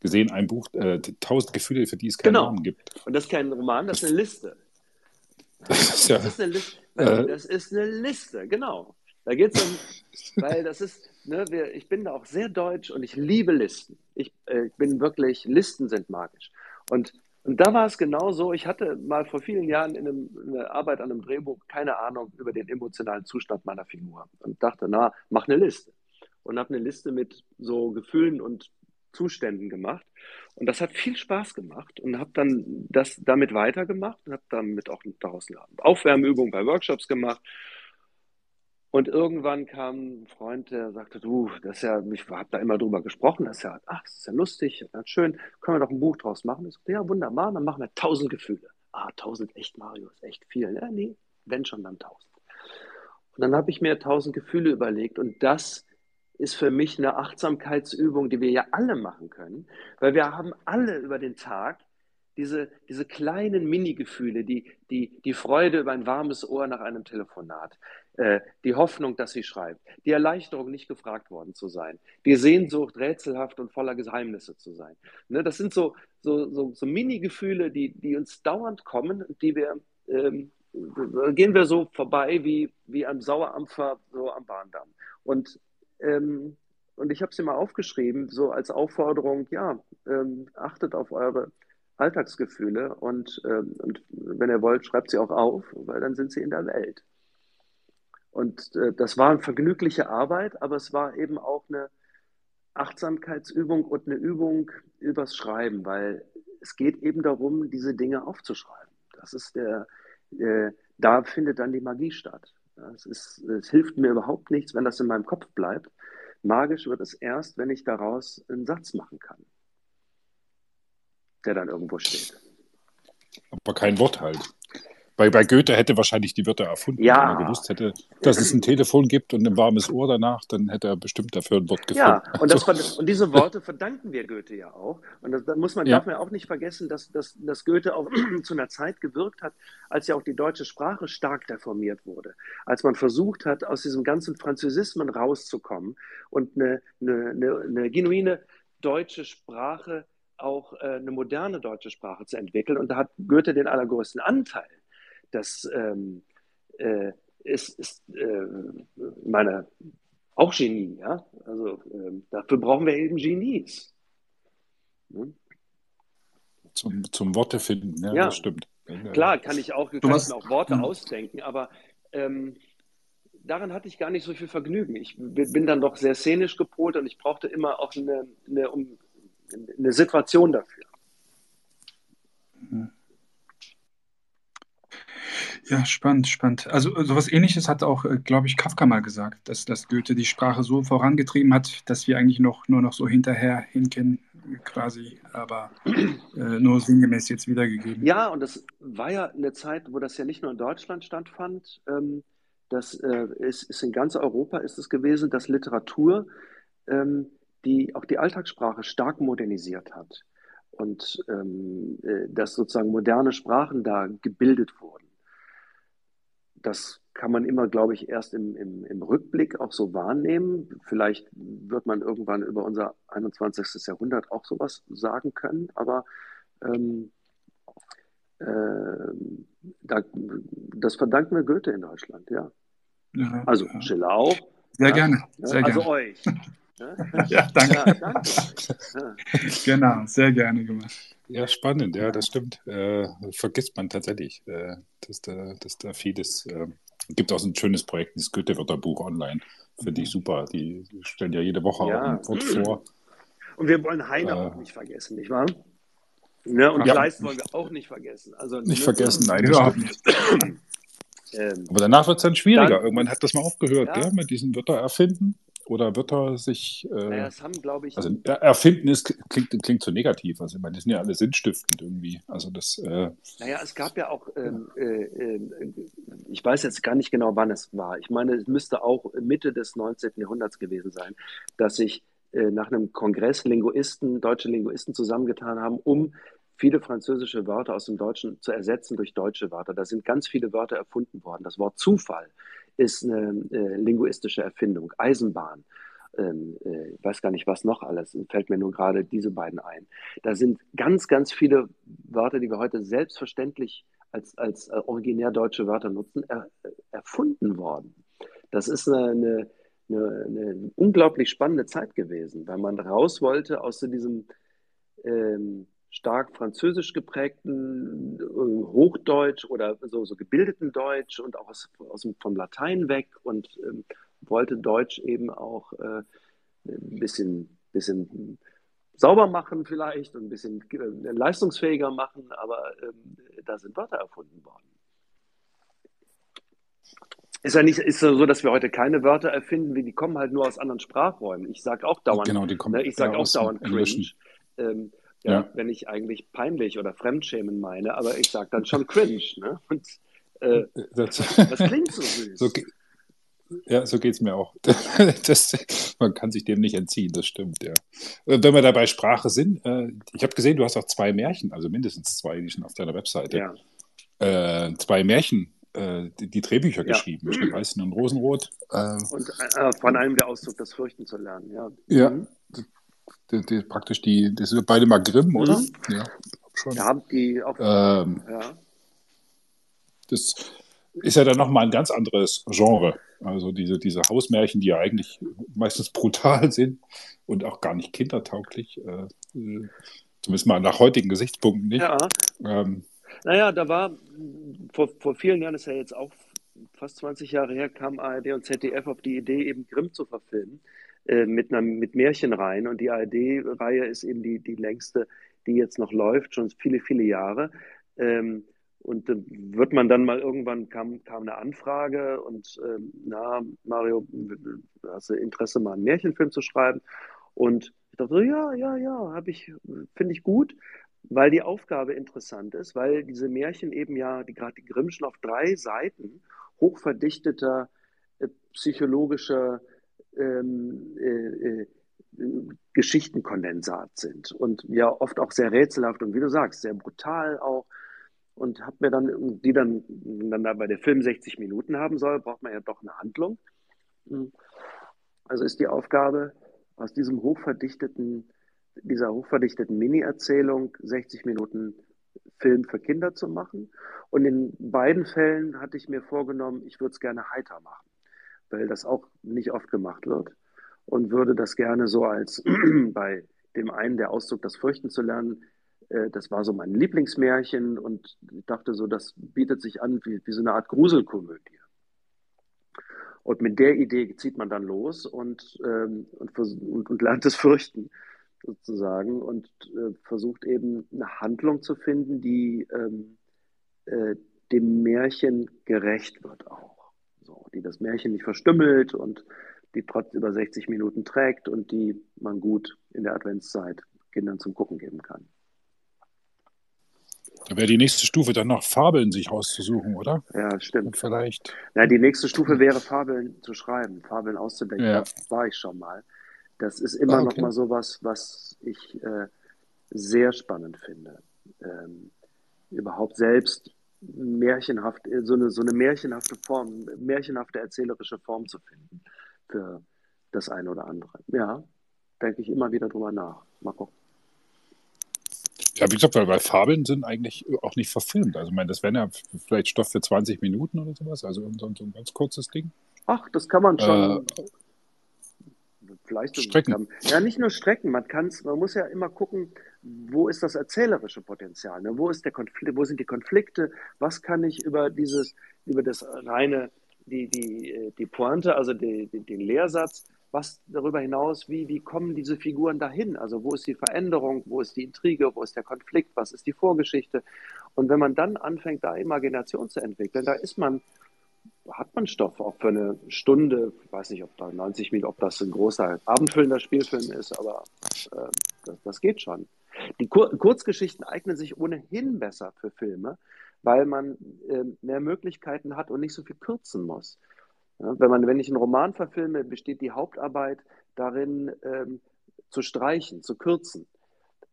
gesehen ein Buch, äh, Tausend Gefühle, für die es keinen genau. Namen gibt. Und das ist kein Roman, das ist eine Liste. Das ist, ja, das ist eine, Liste. Äh, das ist eine Liste, genau. Da geht es um, weil das ist, ne, wir, ich bin da auch sehr deutsch und ich liebe Listen. Ich äh, bin wirklich, Listen sind magisch. Und und da war es genau so, ich hatte mal vor vielen Jahren in, einem, in einer Arbeit an einem Drehbuch keine Ahnung über den emotionalen Zustand meiner Figur und dachte, na, mach eine Liste. Und habe eine Liste mit so Gefühlen und Zuständen gemacht. Und das hat viel Spaß gemacht und habe dann das damit weitergemacht und habe damit auch daraus eine Aufwärmübung bei Workshops gemacht und irgendwann kam ein Freund, der sagte, du, das ist ja, ich habe da immer drüber gesprochen, das ist ja, ach, das ist ja lustig, ganz schön, können wir doch ein Buch draus machen? Ich sagte, ja, wunderbar, dann machen wir tausend Gefühle. Ah, tausend, echt, Mario, ist echt viel. Ja, nee, wenn schon, dann tausend. Und dann habe ich mir tausend Gefühle überlegt und das ist für mich eine Achtsamkeitsübung, die wir ja alle machen können, weil wir haben alle über den Tag diese, diese kleinen Mini-Gefühle, die, die, die Freude über ein warmes Ohr nach einem Telefonat, die Hoffnung, dass sie schreibt, die Erleichterung, nicht gefragt worden zu sein, die Sehnsucht, rätselhaft und voller Geheimnisse zu sein. Ne, das sind so, so, so, so Mini-Gefühle, die, die uns dauernd kommen die wir, ähm, gehen wir so vorbei wie, wie ein Sauerampfer so am Bahndamm. Und, ähm, und ich habe sie mal aufgeschrieben, so als Aufforderung, ja, ähm, achtet auf eure Alltagsgefühle und, ähm, und wenn ihr wollt, schreibt sie auch auf, weil dann sind sie in der Welt. Und äh, das war eine vergnügliche Arbeit, aber es war eben auch eine Achtsamkeitsübung und eine Übung übers Schreiben, weil es geht eben darum, diese Dinge aufzuschreiben. Das ist der, äh, da findet dann die Magie statt. Es, ist, es hilft mir überhaupt nichts, wenn das in meinem Kopf bleibt. Magisch wird es erst, wenn ich daraus einen Satz machen kann, der dann irgendwo steht. Aber kein Wort halt. Bei, bei Goethe hätte wahrscheinlich die Wörter erfunden. Ja. Wenn er gewusst hätte, dass es ein Telefon gibt und ein warmes Ohr danach, dann hätte er bestimmt dafür ein Wort gefunden. Ja, und, das, und diese Worte verdanken wir Goethe ja auch. Und das, da muss man, Ja. darf man auch nicht vergessen, dass, dass, dass Goethe auch zu einer Zeit gewirkt hat, als ja auch die deutsche Sprache stark reformiert wurde. Als man versucht hat, aus diesem ganzen Französismen rauszukommen und eine, eine, eine, eine genuine deutsche Sprache auch äh, eine moderne deutsche Sprache zu entwickeln. Und da hat Goethe den allergrößten Anteil. Das ähm, äh, ist, ist äh, meine auch Genie, ja. Also ähm, dafür brauchen wir eben Genies. Ne? Zum, zum Worte finden, ja, Ja. das stimmt. Klar, kann ich auch, kann mir auch Worte Hm. ausdenken, aber ähm, daran hatte ich gar nicht so viel Vergnügen. Ich bin dann doch sehr szenisch gepolt und ich brauchte immer auch eine, eine, um, eine Situation dafür. Ja, spannend, spannend. Also äh, sowas Ähnliches hat auch, äh, glaube ich, Kafka mal gesagt, dass, dass Goethe die Sprache so vorangetrieben hat, dass wir eigentlich noch nur noch so hinterher hinken, quasi, aber äh, nur sinngemäß jetzt wiedergegeben. Ja, und das war ja eine Zeit, wo das ja nicht nur in Deutschland stattfand. Ähm, das äh, ist, ist in ganz Europa ist es gewesen, dass Literatur ähm, die auch die Alltagssprache stark modernisiert hat und ähm, äh, dass sozusagen moderne Sprachen da gebildet wurden. Das kann man immer, glaube ich, erst im, im, im Rückblick auch so wahrnehmen. Vielleicht wird man irgendwann über unser 21. Jahrhundert auch sowas sagen können, aber ähm, äh, da, das verdanken wir Goethe in Deutschland, ja. Ja, Also ja. Schiller auch. Sehr ja. gerne, ne? sehr also gerne. euch. Ne? Ja, danke. Ja, danke. Genau, sehr gerne gemacht. Ja, spannend, ja, das stimmt. Äh, vergisst man tatsächlich, äh, dass, da, dass da vieles. Äh, gibt auch so ein schönes Projekt, dieses Goethe-Wörterbuch online. Finde ich super. Die stellen ja jede Woche Ja. auch ein Wort vor. Und wir wollen Heine Äh. auch nicht vergessen, nicht wahr? Ne? Und Ja. Kleist wollen wir auch nicht vergessen. Also, Nicht ne? vergessen, nein, das Überhaupt nicht. Ähm, Aber danach wird es dann schwieriger. Dann- Irgendwann hat das mal aufgehört, Ja. gell, mit diesen Wörter erfinden oder Wörter sich. Äh, naja, es haben, glaube ich, also er- erfinden ist, klingt, klingt so negativ. Also ich meine, die sind ja alle sinnstiftend irgendwie. Also das. Äh, Naja, es gab ja auch, ähm, äh, äh, ich weiß jetzt gar nicht genau, wann es war. Ich meine, es müsste auch Mitte des 19. Jahrhunderts gewesen sein, dass sich äh, nach einem Kongress Linguisten, deutsche Linguisten zusammengetan haben, um viele französische Wörter aus dem Deutschen zu ersetzen durch deutsche Wörter. Da sind ganz viele Wörter erfunden worden. Das Wort Zufall ist eine äh, linguistische Erfindung. Eisenbahn, ähm, äh, ich weiß gar nicht, was noch alles, fällt mir nur gerade diese beiden ein. Da sind ganz, ganz viele Wörter, die wir heute selbstverständlich als, als äh, originär deutsche Wörter nutzen, er, erfunden worden. Das ist eine, eine, eine, eine unglaublich spannende Zeit gewesen, weil man raus wollte aus so diesem ähm, stark französisch geprägten äh, Hochdeutsch oder so, so gebildeten Deutsch und auch aus, aus dem, vom Latein weg und ähm, wollte Deutsch eben auch äh, ein bisschen, bisschen sauber machen vielleicht und ein bisschen äh, leistungsfähiger machen, aber ähm, da sind Wörter erfunden worden. Ist ja nicht ist ja so, dass wir heute keine Wörter erfinden, wie die kommen halt nur aus anderen Sprachräumen. Ich sage auch dauernd, genau, die kommen ne, ich sage ja, auch dauernd cringe, ähm, ja, Ja. wenn ich eigentlich peinlich oder Fremdschämen meine, aber ich sage dann schon cringe. Ne? Und äh, Das, das klingt so süß. so, Ja, so geht es mir auch. Das, man kann sich dem nicht entziehen, das stimmt, ja. Wenn wir dabei Sprache sind, äh, ich habe gesehen, du hast auch zwei Märchen, also mindestens zwei, die schon auf deiner Webseite. Ja. Äh, zwei Märchen, äh, die, die, Drehbücher ja. geschrieben, Schneeweißen Weißen und Rosenrot. Äh, und von einem der Auszug, das Fürchten zu lernen, ja. Ja, mhm. Die, die, praktisch die, das sind beide mal Grimm, oder? Mhm. Ja, schon. Da haben die auch. Ähm, ja. Das ist ja dann nochmal ein ganz anderes Genre. Also diese, diese Hausmärchen, die ja eigentlich meistens brutal sind und auch gar nicht kindertauglich, äh, zumindest mal nach heutigen Gesichtspunkten nicht. Ja. Ähm, naja, da war vor, vor vielen Jahren, ist ja jetzt auch fast 20 Jahre her, kam ARD und ZDF auf die Idee, eben Grimm zu verfilmen äh, mit, einer, mit Märchenreihen. Und die ARD-Reihe ist eben die, die längste, die jetzt noch läuft, schon viele, viele Jahre. Ähm, und äh, wird man dann mal irgendwann kam, kam eine Anfrage und äh, na, Mario, hast du Interesse, mal einen Märchenfilm zu schreiben? Und ich dachte so, ja, ja, ja, habe ich, finde ich gut, weil die Aufgabe interessant ist, weil diese Märchen eben ja, die gerade die Grimmschen auf drei Seiten hochverdichteter äh, psychologischer ähm, äh, äh, Geschichtenkondensat sind und ja oft auch sehr rätselhaft und wie du sagst, sehr brutal auch und habe mir dann, die dann, dann da bei der Film 60 Minuten haben soll, braucht man ja doch eine Handlung. Hm. Also ist die Aufgabe, aus diesem hochverdichteten, dieser hochverdichteten Mini-Erzählung 60 Minuten Film für Kinder zu machen. Und in beiden Fällen hatte ich mir vorgenommen, ich würde es gerne heiter machen, weil das auch nicht oft gemacht wird. Und würde das gerne so als bei dem einen der Ausdruck, das Fürchten zu lernen, äh, das war so mein Lieblingsmärchen und ich dachte so, das bietet sich an wie, wie so eine Art Gruselkomödie. Und mit der Idee zieht man dann los und, ähm, und, und, und, lernt es fürchten, sozusagen, und äh, versucht eben eine Handlung zu finden, die ähm, äh, dem Märchen gerecht wird auch. So, die das Märchen nicht verstümmelt und die trotz über 60 Minuten trägt und die man gut in der Adventszeit Kindern zum Gucken geben kann. Da wäre die nächste Stufe dann noch Fabeln sich auszusuchen, oder? Ja, stimmt. Und vielleicht. Na, die nächste Stufe wäre Fabeln zu schreiben, Fabeln auszudenken. Ja. Da war ich schon mal. Das ist immer ah, okay. noch mal so was, was ich äh, sehr spannend finde. Ähm, überhaupt selbst märchenhaft, so eine, so eine märchenhafte Form, märchenhafte erzählerische Form zu finden für das eine oder andere. Ja, denke ich immer wieder drüber nach. Mal gucken. Ja, wie gesagt, weil, weil Fabeln sind eigentlich auch nicht verfilmt. Also, ich meine, das wäre ja vielleicht Stoff für 20 Minuten oder sowas. Also, so, so ein ganz kurzes Ding. Ach, das kann man schon. Äh, vielleicht strecken. Ja, nicht nur strecken. Man, kann's, man muss ja immer gucken, wo ist das erzählerische Potenzial? Ne? Wo, ist der Konflikt, wo sind die Konflikte? Was kann ich über dieses, über das reine, die, die, die Pointe, also die, die, den Lehrsatz, was darüber hinaus, wie, wie kommen diese Figuren dahin? Also wo ist die Veränderung, wo ist die Intrige, wo ist der Konflikt, was ist die Vorgeschichte? Und wenn man dann anfängt, da Imagination zu entwickeln, da ist man, hat man Stoff auch für eine Stunde, ich weiß nicht, ob da 90 Minuten, ob das ein großer abendfüllender Spielfilm ist, aber äh, das, das, geht schon. Die Kur Kurzgeschichten eignen sich ohnehin besser für Filme, weil man äh, mehr Möglichkeiten hat und nicht so viel kürzen muss. Ja, wenn, man, wenn ich einen Roman verfilme, besteht die Hauptarbeit darin, ähm, zu streichen, zu kürzen.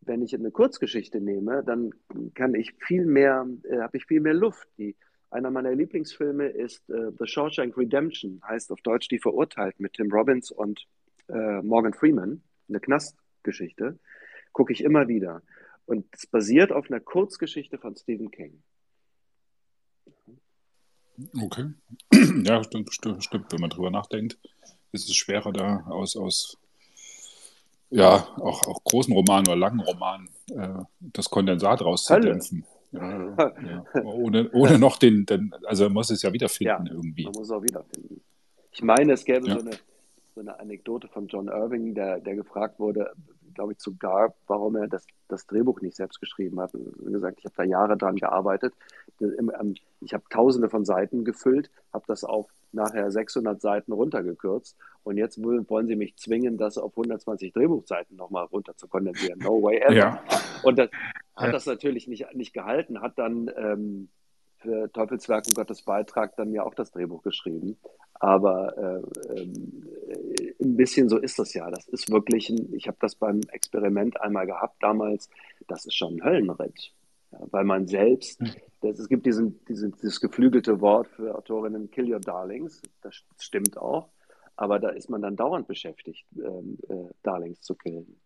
Wenn ich eine Kurzgeschichte nehme, dann kann ich viel mehr, äh, habe ich viel mehr Luft. Die, einer meiner Lieblingsfilme ist äh, The Shawshank Redemption, heißt auf Deutsch Die Verurteilt mit Tim Robbins und äh, Morgan Freeman, eine Knastgeschichte, gucke ich immer wieder. Und es basiert auf einer Kurzgeschichte von Stephen King. Okay. Ja, stimmt, stimmt, stimmt. Wenn man drüber nachdenkt, ist es schwerer, da aus, aus ja, auch, auch großen Romanen oder langen Romanen äh, das Kondensat rauszudämpfen. Ja, ja. Ohne, ohne noch den, den, also man muss es ja wiederfinden ja, irgendwie. Man muss es auch wiederfinden. Ich meine, es gäbe so, eine, so eine Anekdote von John Irving, der, der gefragt wurde, glaube ich, sogar, warum er das, das Drehbuch nicht selbst geschrieben hat. Wie gesagt, ich habe da Jahre dran gearbeitet. Ähm, ich habe tausende von Seiten gefüllt, habe das auf nachher 600 Seiten runtergekürzt. Und jetzt wollen sie mich zwingen, das auf 120 Drehbuchseiten nochmal runter zu kondensieren. No way ever. Ja. Und das hat das natürlich nicht, nicht gehalten, hat dann, ähm, für Teufelswerk und Gottes Beitrag dann ja auch das Drehbuch geschrieben. Aber äh, äh, ein bisschen so ist das ja. Das ist wirklich, ein, ich habe das beim Experiment einmal gehabt damals, das ist schon ein Höllenritt. Ja, weil man selbst, hm. das, es gibt diesen, diesen, dieses geflügelte Wort für Autorinnen, kill your darlings, das stimmt auch, aber da ist man dann dauernd beschäftigt, ähm, äh, Darlings zu killen.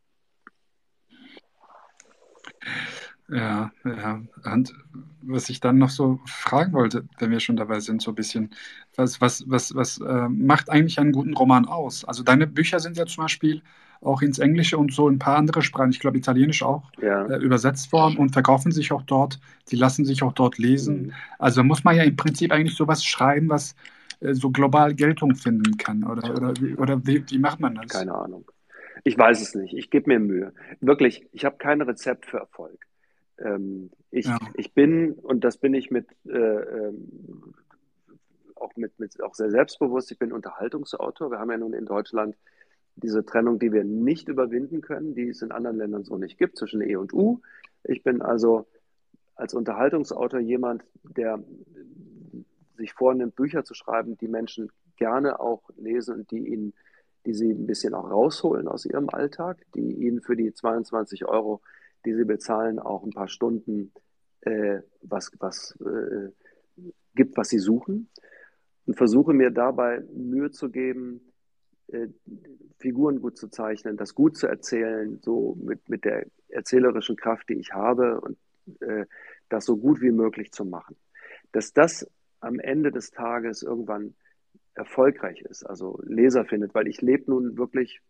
Ja, ja. Und was ich dann noch so fragen wollte, wenn wir schon dabei sind, so ein bisschen, was, was, was, was äh, macht eigentlich einen guten Roman aus? Also deine Bücher sind ja zum Beispiel auch ins Englische und so ein paar andere Sprachen, ich glaube Italienisch auch, ja. äh, übersetzt worden und verkaufen sich auch dort, die lassen sich auch dort lesen. Mhm. Also muss man ja im Prinzip eigentlich sowas schreiben, was äh, so global Geltung finden kann. Oder, oder, wie, oder wie, wie macht man das? Keine Ahnung. Ich weiß es nicht. Ich gebe mir Mühe. Wirklich, ich habe kein Rezept für Erfolg. Ähm, ich, ja. ich bin, und das bin ich mit, äh, ähm, auch, mit, mit, auch sehr selbstbewusst, ich bin Unterhaltungsautor. Wir haben ja nun in Deutschland diese Trennung, die wir nicht überwinden können, die es in anderen Ländern so nicht gibt, zwischen E und U. Ich bin also als Unterhaltungsautor jemand, der sich vornimmt, Bücher zu schreiben, die Menschen gerne auch lesen und die ihnen, die sie ein bisschen auch rausholen aus ihrem Alltag, die ihnen für die 22 Euro die sie bezahlen, auch ein paar Stunden äh, was, was äh, gibt, was sie suchen. Und versuche mir dabei Mühe zu geben, äh, Figuren gut zu zeichnen, das gut zu erzählen, so mit, mit der erzählerischen Kraft, die ich habe und äh, das so gut wie möglich zu machen. Dass das am Ende des Tages irgendwann erfolgreich ist, also Leser findet, weil ich lebe nun wirklich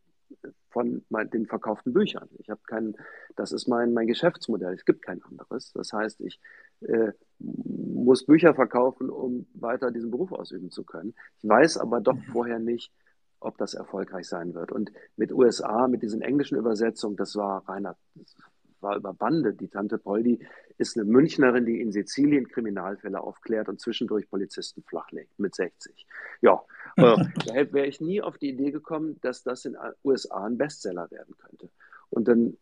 von den verkauften Büchern. Ich habe keinen, das ist mein, mein Geschäftsmodell. Es gibt kein anderes. Das heißt, ich äh, muss Bücher verkaufen, um weiter diesen Beruf ausüben zu können. Ich weiß aber doch mhm. vorher nicht, ob das erfolgreich sein wird. Und mit USA, mit diesen englischen Übersetzungen, das war reiner, war über Bande. Die Tante Poldi ist eine Münchnerin, die in Sizilien Kriminalfälle aufklärt und zwischendurch Polizisten flachlegt mit 60. Ja, äh, da wäre ich nie auf die Idee gekommen, dass das in den USA ein Bestseller werden könnte. Und dann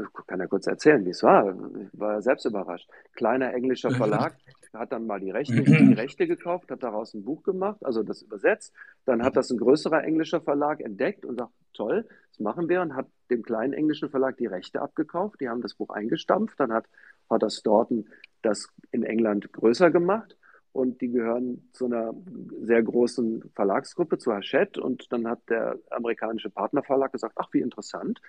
ich kann ja kurz erzählen, wie es war. Ich war selbst überrascht. Kleiner englischer Verlag hat dann mal die Rechte, mhm. die Rechte gekauft, hat daraus ein Buch gemacht, also das übersetzt. Dann hat das ein größerer englischer Verlag entdeckt und sagt, toll, das machen wir und hat dem kleinen englischen Verlag die Rechte abgekauft. Die haben das Buch eingestampft. Dann hat, hat das Dorten das in England größer gemacht und die gehören zu einer sehr großen Verlagsgruppe, zu Hachette. Und dann hat der amerikanische Partnerverlag gesagt, ach, wie interessant.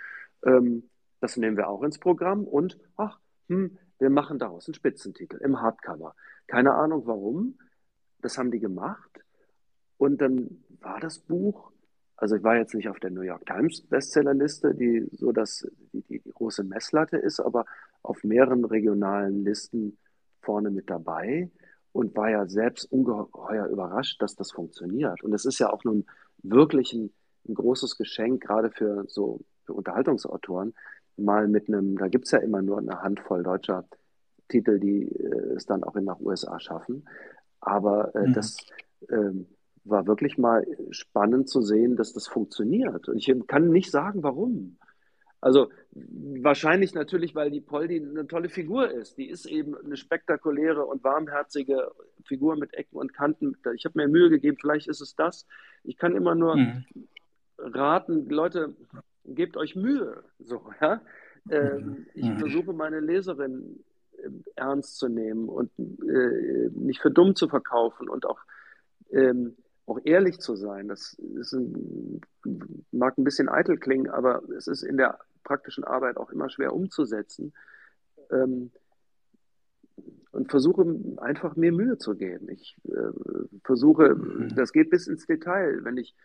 Ähm, das nehmen wir auch ins Programm und ach, hm, wir machen daraus einen Spitzentitel im Hardcover. Keine Ahnung warum. Das haben die gemacht. Und dann war das Buch, also ich war jetzt nicht auf der New York Times Bestsellerliste, die so das, die, die, die große Messlatte ist, aber auf mehreren regionalen Listen vorne mit dabei und war ja selbst ungeheuer überrascht, dass das funktioniert. Und es ist ja auch nun wirklich ein, ein großes Geschenk, gerade für so für Unterhaltungsautoren, mal mit einem, da gibt es ja immer nur eine Handvoll deutscher Titel, die äh, es dann auch in nach USA schaffen. Aber äh, mhm. das äh, war wirklich mal spannend zu sehen, dass das funktioniert. Und ich kann nicht sagen, warum. Also wahrscheinlich natürlich, weil die Poldi eine tolle Figur ist. Die ist eben eine spektakuläre und warmherzige Figur mit Ecken und Kanten. Ich habe mir Mühe gegeben, vielleicht ist es das. Ich kann immer nur mhm. raten, Leute, gebt euch Mühe. So, ja? Ähm, ich mhm. versuche meine Leserin ähm, ernst zu nehmen und äh, nicht für dumm zu verkaufen und auch, ähm, auch ehrlich zu sein. Das ein, mag ein bisschen eitel klingen, aber es ist in der praktischen Arbeit auch immer schwer umzusetzen. Ähm, und versuche einfach mir Mühe zu geben. Ich äh, versuche, mhm. das geht bis ins Detail. Wenn ich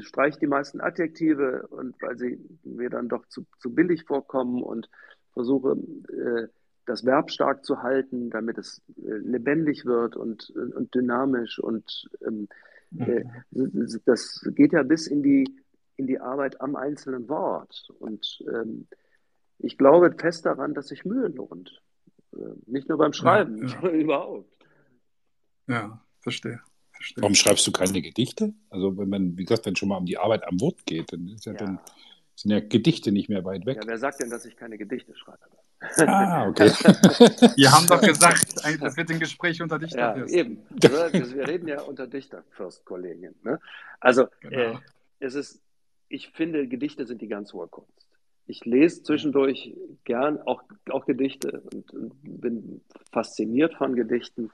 streiche die meisten Adjektive und weil sie mir dann doch zu, zu billig vorkommen und versuche äh, das Verb stark zu halten, damit es äh, lebendig wird und, und dynamisch und ähm, äh, mhm. das geht ja bis in die, in die Arbeit am einzelnen Wort und ähm, ich glaube fest daran, dass sich Mühe lohnt. Äh, nicht nur beim Schreiben, ja, ja. sondern überhaupt. Ja, verstehe. Warum schreibst du keine Gedichte? Also wenn man, wie gesagt, wenn schon mal um die Arbeit am Wort geht, dann ist ja, ja. dann sind ja Gedichte nicht mehr weit weg. Ja, wer sagt denn, dass ich keine Gedichte schreibe? Ah, okay. Wir haben doch gesagt, das wird ein Gespräch unter Dichter. Ja, eben. Wir reden ja unter Dichterfürstkollegien. Ne? Also, genau. äh, es ist, ich finde, Gedichte sind die ganz hohe Kunst. Ich lese zwischendurch gern auch, auch Gedichte und, und bin fasziniert von Gedichten.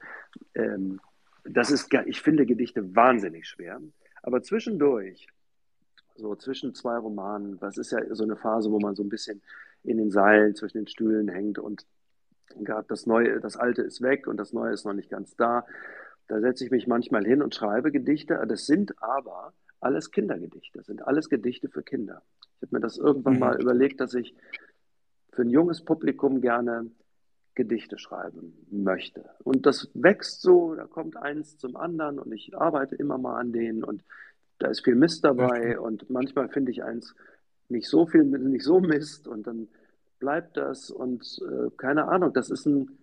Ähm, das ist, ich finde Gedichte wahnsinnig schwer. Aber zwischendurch, so zwischen zwei Romanen, das ist ja so eine Phase, wo man so ein bisschen in den Seilen zwischen den Stühlen hängt und gerade das Neue, das Alte ist weg und das Neue ist noch nicht ganz da. Da setze ich mich manchmal hin und schreibe Gedichte. Das sind aber alles Kindergedichte, das sind alles Gedichte für Kinder. Ich habe mir das irgendwann mhm. mal überlegt, dass ich für ein junges Publikum gerne Gedichte schreiben möchte. Und das wächst so, da kommt eins zum anderen und ich arbeite immer mal an denen und da ist viel Mist dabei und manchmal finde ich eins nicht so viel, nicht so Mist und dann bleibt das und äh, keine Ahnung, das ist ein,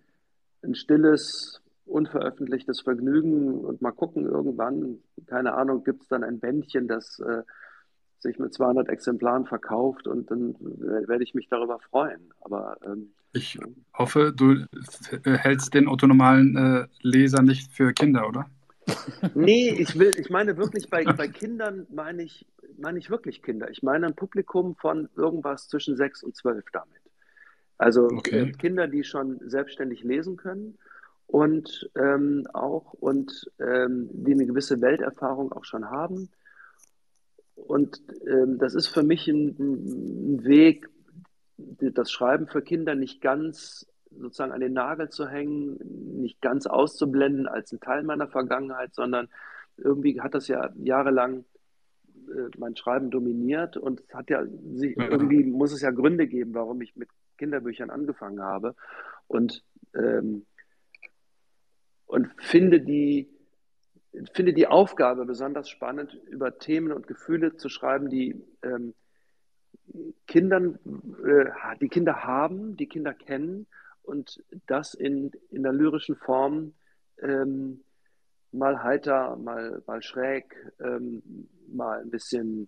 ein stilles, unveröffentlichtes Vergnügen und mal gucken irgendwann, keine Ahnung, gibt es dann ein Bändchen, das äh, sich mit 200 Exemplaren verkauft und dann werde ich mich darüber freuen. Aber ähm, ich hoffe, du hältst den autonomalen äh, Leser nicht für Kinder, oder? Nee, ich will, ich meine wirklich, bei, bei Kindern meine ich, meine ich wirklich Kinder. Ich meine ein Publikum von irgendwas zwischen sechs und zwölf damit. Also okay. Kinder, die schon selbstständig lesen können und ähm, auch und ähm, die eine gewisse Welterfahrung auch schon haben und ähm, das ist für mich ein, ein, Weg, das Schreiben für Kinder nicht ganz sozusagen an den Nagel zu hängen, nicht ganz auszublenden als ein Teil meiner Vergangenheit, sondern irgendwie hat das ja jahrelang äh, mein Schreiben dominiert und es hat ja sich, irgendwie muss es ja Gründe geben, warum ich mit Kinderbüchern angefangen habe. Und ähm, und finde die finde die Aufgabe besonders spannend, über Themen und Gefühle zu schreiben, die ähm, Kindern, äh, die Kinder haben, die Kinder kennen und das in, in der lyrischen Form ähm, mal heiter, mal, mal schräg, ähm, mal ein bisschen,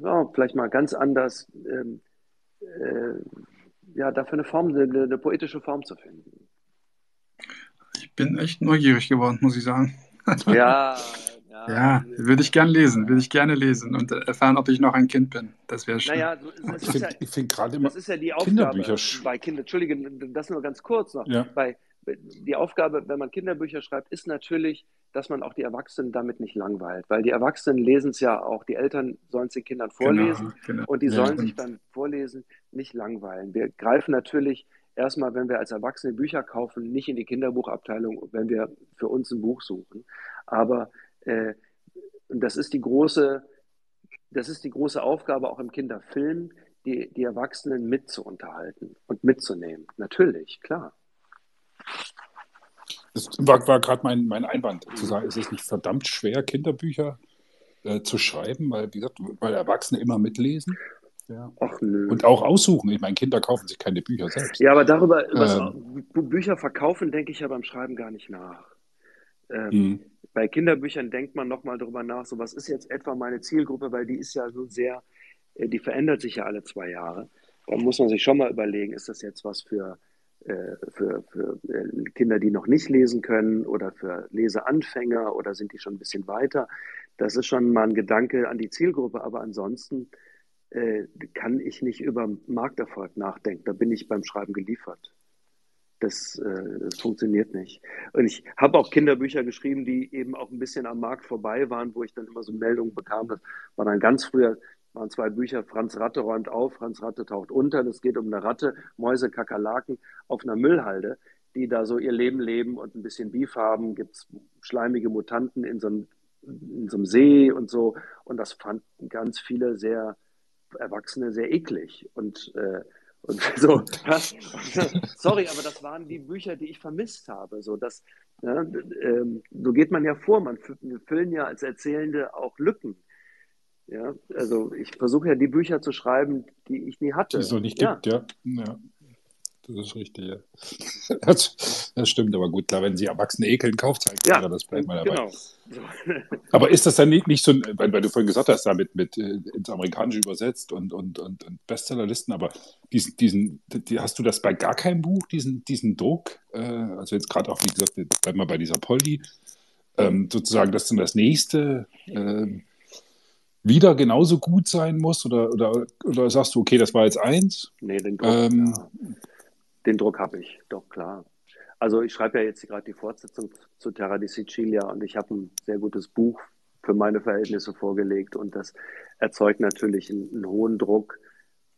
ja, vielleicht mal ganz anders, ähm, äh, ja, dafür eine Form, eine, eine poetische Form zu finden ich bin echt neugierig geworden, muss ich sagen. Ja, ja, ja würde ich gerne lesen, würde ich gerne lesen und erfahren, ob ich noch ein Kind bin. Das wäre schön. Naja, ich finde ja, find gerade immer das ist ja die Aufgabe bei Kindern. Entschuldige, das nur ganz kurz noch. Ja. Bei, die Aufgabe, wenn man Kinderbücher schreibt, ist natürlich, dass man auch die Erwachsenen damit nicht langweilt, weil die Erwachsenen lesen es ja auch, die Eltern sollen es den Kindern genau, vorlesen genau, genau. und die sollen sich beim Vorlesen nicht langweilen. Wir greifen natürlich erstmal, wenn wir als Erwachsene Bücher kaufen, nicht in die Kinderbuchabteilung, wenn wir für uns ein Buch suchen. Aber äh, das ist die große, das ist die große Aufgabe auch im Kinderfilm, die, die Erwachsenen mitzuunterhalten und mitzunehmen. Natürlich, klar. Das war, war gerade mein, mein Einwand, zu sagen, es ist nicht verdammt schwer, Kinderbücher äh, zu schreiben, weil, wie gesagt, weil Erwachsene immer mitlesen. Ja. Ach, nö. Und auch aussuchen. Ich meine, Kinder kaufen sich keine Bücher selbst. Ja, aber darüber, was ähm, Bücher verkaufen, denke ich ja beim Schreiben gar nicht nach. Ähm, mhm. Bei Kinderbüchern denkt man nochmal darüber nach, so was ist jetzt etwa meine Zielgruppe, weil die ist ja so sehr, äh, die verändert sich ja alle zwei Jahre. Da muss man sich schon mal überlegen, ist das jetzt was für, äh, für, für äh, Kinder, die noch nicht lesen können oder für Leseanfänger oder sind die schon ein bisschen weiter? Das ist schon mal ein Gedanke an die Zielgruppe, aber ansonsten kann ich nicht über Markterfolg nachdenken. Da bin ich beim Schreiben geliefert. Das, äh, das funktioniert nicht. Und ich habe auch Kinderbücher geschrieben, die eben auch ein bisschen am Markt vorbei waren, wo ich dann immer so Meldungen bekam. Das war dann ganz früher, waren zwei Bücher, Franz Ratte räumt auf, Franz Ratte taucht unter. Das geht um eine Ratte, Mäuse, Kakerlaken auf einer Müllhalde, die da so ihr Leben leben und ein bisschen Beef haben. Gibt es schleimige Mutanten in so, einem, in so einem See und so. Und das fanden ganz viele sehr Erwachsene sehr eklig. Und, äh, und so, ja, sorry, aber das waren die Bücher, die ich vermisst habe. So, das, ja, ähm, so geht man ja vor. Man wir füllen ja als Erzählende auch Lücken. Ja, also ich versuche ja die Bücher zu schreiben, die ich nie hatte. Die es so nicht gibt, ja. ja. Das ist richtig, ja. Das, das, stimmt, aber gut, klar, wenn sie Erwachsene ekeln, kauft halt ja, das bleibt mal dabei. Genau. aber ist das dann nicht, nicht so, weil, weil, du vorhin gesagt hast, damit mit, äh, ins Amerikanische übersetzt und, und, und, und Bestsellerlisten, aber diesen, diesen, die, hast du das bei gar keinem Buch, diesen, diesen Druck? Äh, also jetzt gerade auch, wie gesagt, bleib mal bei dieser Polly, ähm, sozusagen, dass dann das nächste äh, wieder genauso gut sein muss? Oder, oder, oder sagst du, okay, das war jetzt eins? Nee, den Druck, ähm, ja. Den Druck habe ich, doch klar. Also ich schreibe ja jetzt gerade die Fortsetzung zu Terra di Sicilia und ich habe ein sehr gutes Buch für meine Verhältnisse vorgelegt und das erzeugt natürlich einen, einen hohen Druck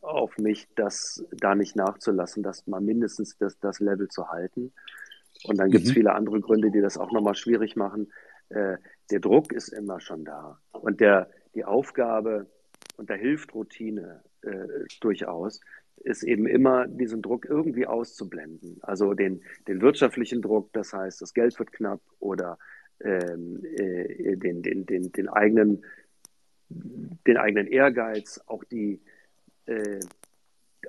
auf mich, das da nicht nachzulassen, das mal mindestens das, das Level zu halten. Und dann gibt es mhm. viele andere Gründe, die das auch nochmal schwierig machen. Äh, der Druck ist immer schon da. Und der, die Aufgabe, und da hilft Routine äh, durchaus, ist eben immer, diesen Druck irgendwie auszublenden. Also den, den wirtschaftlichen Druck, das heißt, das Geld wird knapp oder ähm, äh, den, den, den, den, eigenen, den eigenen Ehrgeiz, auch die, äh,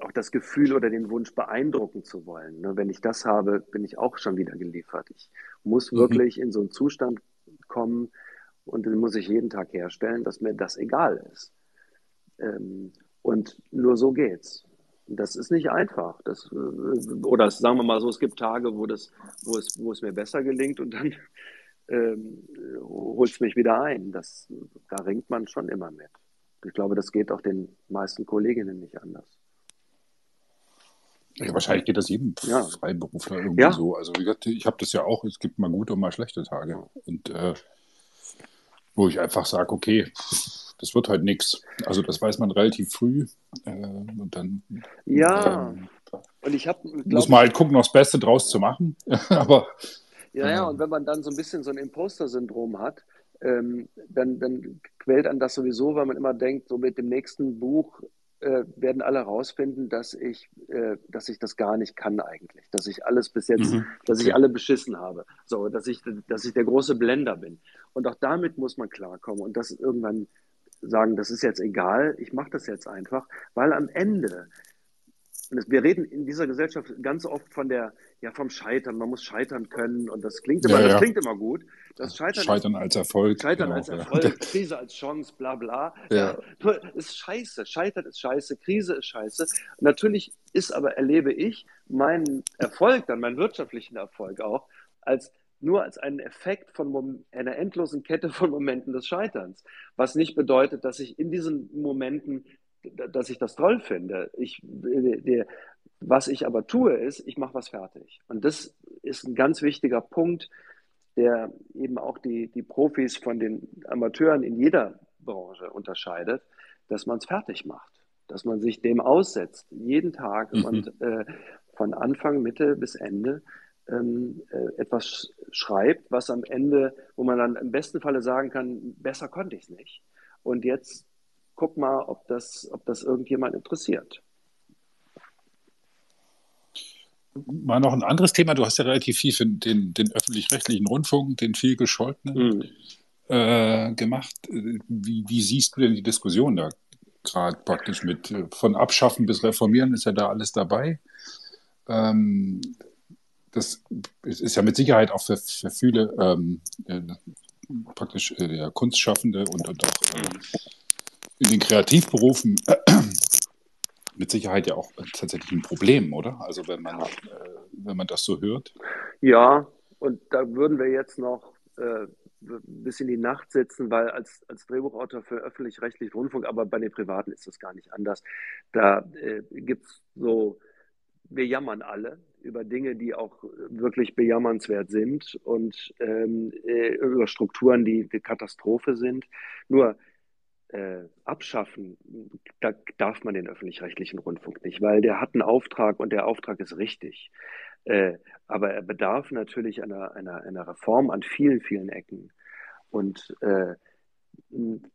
auch das Gefühl oder den Wunsch beeindrucken zu wollen. Ne? Wenn ich das habe, bin ich auch schon wieder geliefert. Ich muss mhm. wirklich in so einen Zustand kommen und den muss ich jeden Tag herstellen, dass mir das egal ist. Ähm, und nur so geht's. Das ist nicht einfach. Das, äh, oder sagen wir mal so, es gibt Tage, wo, das, wo, es, wo es mir besser gelingt und dann ähm, holt es mich wieder ein. Das, da ringt man schon immer mit. Ich glaube, das geht auch den meisten Kolleginnen nicht anders. Ja, wahrscheinlich geht das jedem ja. Freiberufler irgendwie ja. so. Also wie gesagt, ich habe das ja auch, es gibt mal gute und mal schlechte Tage. Und äh, wo ich einfach sage, okay, das wird halt nichts. Also das weiß man relativ früh. Äh, und dann ja. Ähm, und ich habe muss man halt gucken, noch das Beste draus zu machen. Aber ja, ja, und wenn man dann so ein bisschen so ein Imposter-Syndrom hat, ähm, dann, dann quält an das sowieso, weil man immer denkt, so mit dem nächsten Buch äh, werden alle herausfinden, dass ich, äh, dass ich das gar nicht kann eigentlich, dass ich alles bis jetzt, mhm. dass ich alle beschissen habe, so, dass ich, dass ich der große Blender bin. Und auch damit muss man klarkommen und das irgendwann sagen, das ist jetzt egal, ich mache das jetzt einfach, weil am Ende wir reden in dieser Gesellschaft ganz oft von der, ja, vom Scheitern. Man muss scheitern können und das klingt immer, ja, ja. das klingt immer gut. Das Scheitern, scheitern als Erfolg. Scheitern genau, als Erfolg, ja. Krise als Chance, bla bla. Ja. Ist scheiße. Scheitern ist scheiße, Krise ist scheiße. Natürlich ist aber, erlebe ich, meinen Erfolg, dann meinen wirtschaftlichen Erfolg auch, als nur als einen Effekt von einer endlosen Kette von Momenten des Scheiterns. Was nicht bedeutet, dass ich in diesen Momenten dass ich das toll finde. Ich, der, was ich aber tue, ist, ich mache was fertig. Und das ist ein ganz wichtiger Punkt, der eben auch die, die Profis von den Amateuren in jeder Branche unterscheidet, dass man es fertig macht, dass man sich dem aussetzt, jeden Tag mhm. und äh, von Anfang, Mitte bis Ende ähm, äh, etwas schreibt, was am Ende, wo man dann im besten Falle sagen kann, besser konnte ich es nicht. Und jetzt guck mal, ob das, ob das irgendjemand interessiert. Mal noch ein anderes Thema. Du hast ja relativ viel für den, den öffentlich-rechtlichen Rundfunk, den viel gescholtenen, mhm. äh, gemacht. Wie, wie, siehst du denn die Diskussion da gerade praktisch mit äh, von Abschaffen bis Reformieren? Ist ja da alles dabei. Ähm, das ist ja mit Sicherheit auch für, für viele ähm, äh, praktisch äh, Kunstschaffende und, und auch äh, in den Kreativberufen mit Sicherheit ja auch tatsächlich ein Problem, oder? Also wenn man, äh, wenn man das so hört. Ja, und da würden wir jetzt noch äh, bis in die Nacht sitzen, weil als, als Drehbuchautor für öffentlich-rechtlichen Rundfunk, aber bei den Privaten ist das gar nicht anders. Da äh, gibt es so, wir jammern alle über Dinge, die auch wirklich bejammernswert sind und ähm, äh, über Strukturen, die, die Katastrophe sind. Nur äh, abschaffen, da darf man den öffentlich-rechtlichen Rundfunk nicht, weil der hat einen Auftrag und der Auftrag ist richtig. Äh, aber er bedarf natürlich einer, einer, einer Reform an vielen, vielen Ecken. Und äh,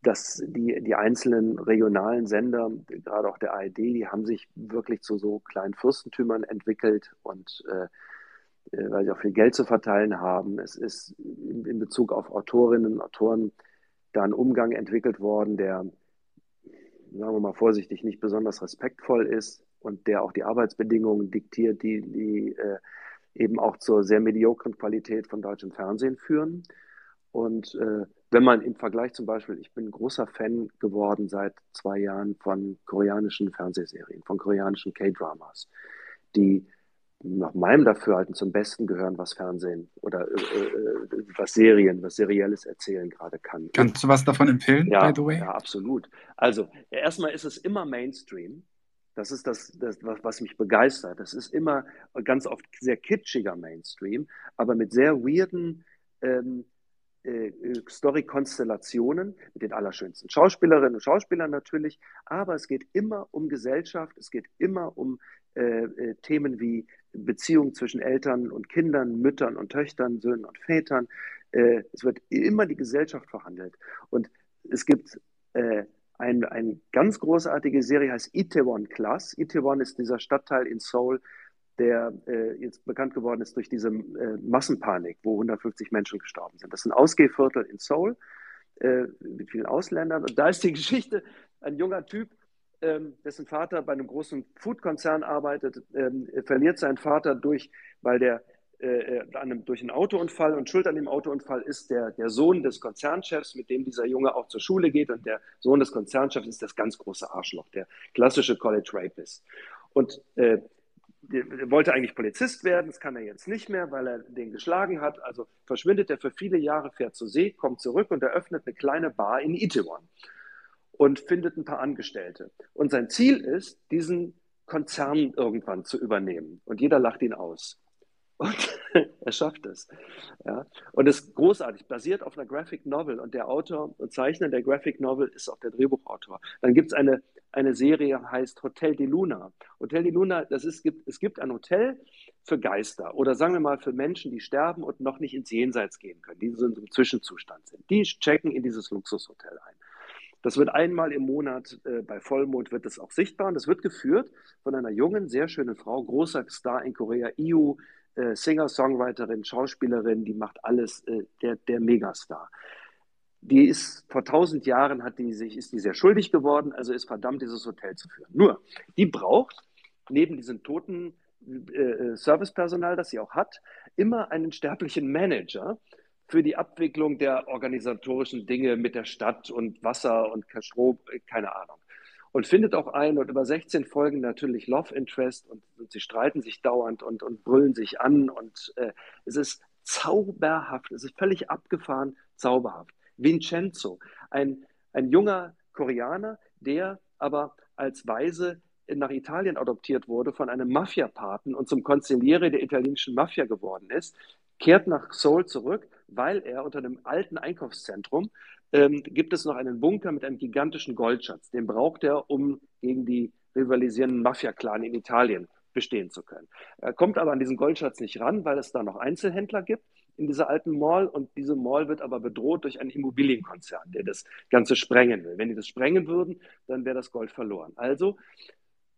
dass die, die einzelnen regionalen Sender, gerade auch der ARD, die haben sich wirklich zu so kleinen Fürstentümern entwickelt und äh, äh weil sie auch viel Geld zu verteilen haben. Es ist in, in Bezug auf Autorinnen und Autoren da ein Umgang entwickelt worden, der, sagen wir mal vorsichtig, nicht besonders respektvoll ist. und der auch die Arbeitsbedingungen diktiert, die, die äh, eben auch zur sehr mediokren Qualität von deutschem Fernsehen führen. Und äh, wenn man im Vergleich zum Beispiel, ich bin großer Fan geworden seit zwei Jahren von koreanischen Fernsehserien, von koreanischen K-Dramas, die nach meinem Dafürhalten zum Besten gehören, was Fernsehen oder äh, äh, was Serien, was Serielles erzählen gerade kann. Kannst du was davon empfehlen, ja, by the way? Ja, absolut. Also, erstmal ist es immer Mainstream. Das ist das, das, was mich begeistert. Das ist immer ganz oft sehr kitschiger Mainstream, aber mit sehr weirden ähm, äh, Story-Konstellationen mit den allerschönsten Schauspielerinnen und Schauspielern natürlich. Aber es geht immer um Gesellschaft, es geht immer um äh, äh, Themen wie Beziehungen zwischen Eltern und Kindern, Müttern und Töchtern, Söhnen und Vätern. Äh, es wird immer die Gesellschaft verhandelt. Und es gibt äh, ein, eine ganz großartige Serie, heißt Itaewon Class. Itaewon ist dieser Stadtteil in Seoul, der äh, jetzt bekannt geworden ist durch diese äh, Massenpanik, wo 150 Menschen gestorben sind. Das ist ein Ausgehviertel in Seoul äh, mit vielen Ausländern. Und da ist die Geschichte, ein junger Typ, ähm, dessen Vater bei einem großen Foodkonzern arbeitet, ähm, verliert seinen Vater durch, weil der äh, äh, einem, durch einen Autounfall und schuld an dem Autounfall ist der, der Sohn des Konzernchefs, mit dem dieser Junge auch zur Schule geht. Und der Sohn des Konzernchefs ist das ganz große Arschloch, der klassische College Rapist. Und äh, wollte eigentlich Polizist werden, das kann er jetzt nicht mehr, weil er den geschlagen hat. Also verschwindet er für viele Jahre, fährt zur See, kommt zurück und eröffnet eine kleine Bar in Itaewon und findet ein paar Angestellte. Und sein Ziel ist, diesen Konzern irgendwann zu übernehmen. Und jeder lacht ihn aus. Und er schafft es. Ja. Und ist großartig, basiert auf einer Graphic Novel. Und der Autor und Zeichner der Graphic Novel ist auch der Drehbuchautor. Dann gibt es eine, eine Serie, heißt Hotel de Luna. Hotel de Luna, das ist, gibt, es gibt ein Hotel für Geister oder sagen wir mal für Menschen, die sterben und noch nicht ins Jenseits gehen können, die so im Zwischenzustand sind. Die checken in dieses Luxushotel ein. Das wird einmal im Monat äh, bei Vollmond wird es auch sichtbar und das wird geführt von einer jungen, sehr schönen Frau, großer Star in Korea, Iu, äh, Singer-Songwriterin, Schauspielerin, die macht alles, äh, der, der Megastar. Die ist vor tausend Jahren hat die sich, ist die sehr schuldig geworden, also ist verdammt, dieses Hotel zu führen. Nur, die braucht neben diesem toten äh, Servicepersonal, das sie auch hat, immer einen sterblichen Manager für die Abwicklung der organisatorischen Dinge mit der Stadt und Wasser und Strom, äh, keine Ahnung und findet auch ein und über 16 Folgen natürlich Love Interest und, und sie streiten sich dauernd und, und brüllen sich an und äh, es ist zauberhaft, es ist völlig abgefahren, zauberhaft. Vincenzo, ein, ein junger Koreaner, der aber als Weise nach Italien adoptiert wurde von einem Mafiapaten und zum Konziliere der italienischen Mafia geworden ist, kehrt nach Seoul zurück, weil er unter einem alten Einkaufszentrum ähm, gibt es noch einen Bunker mit einem gigantischen Goldschatz. Den braucht er, um gegen die rivalisierenden Mafia-Clan in Italien bestehen zu können. Er kommt aber an diesen Goldschatz nicht ran, weil es da noch Einzelhändler gibt in dieser alten Mall und diese Mall wird aber bedroht durch einen Immobilienkonzern, der das Ganze sprengen will. Wenn die das sprengen würden, dann wäre das Gold verloren. Also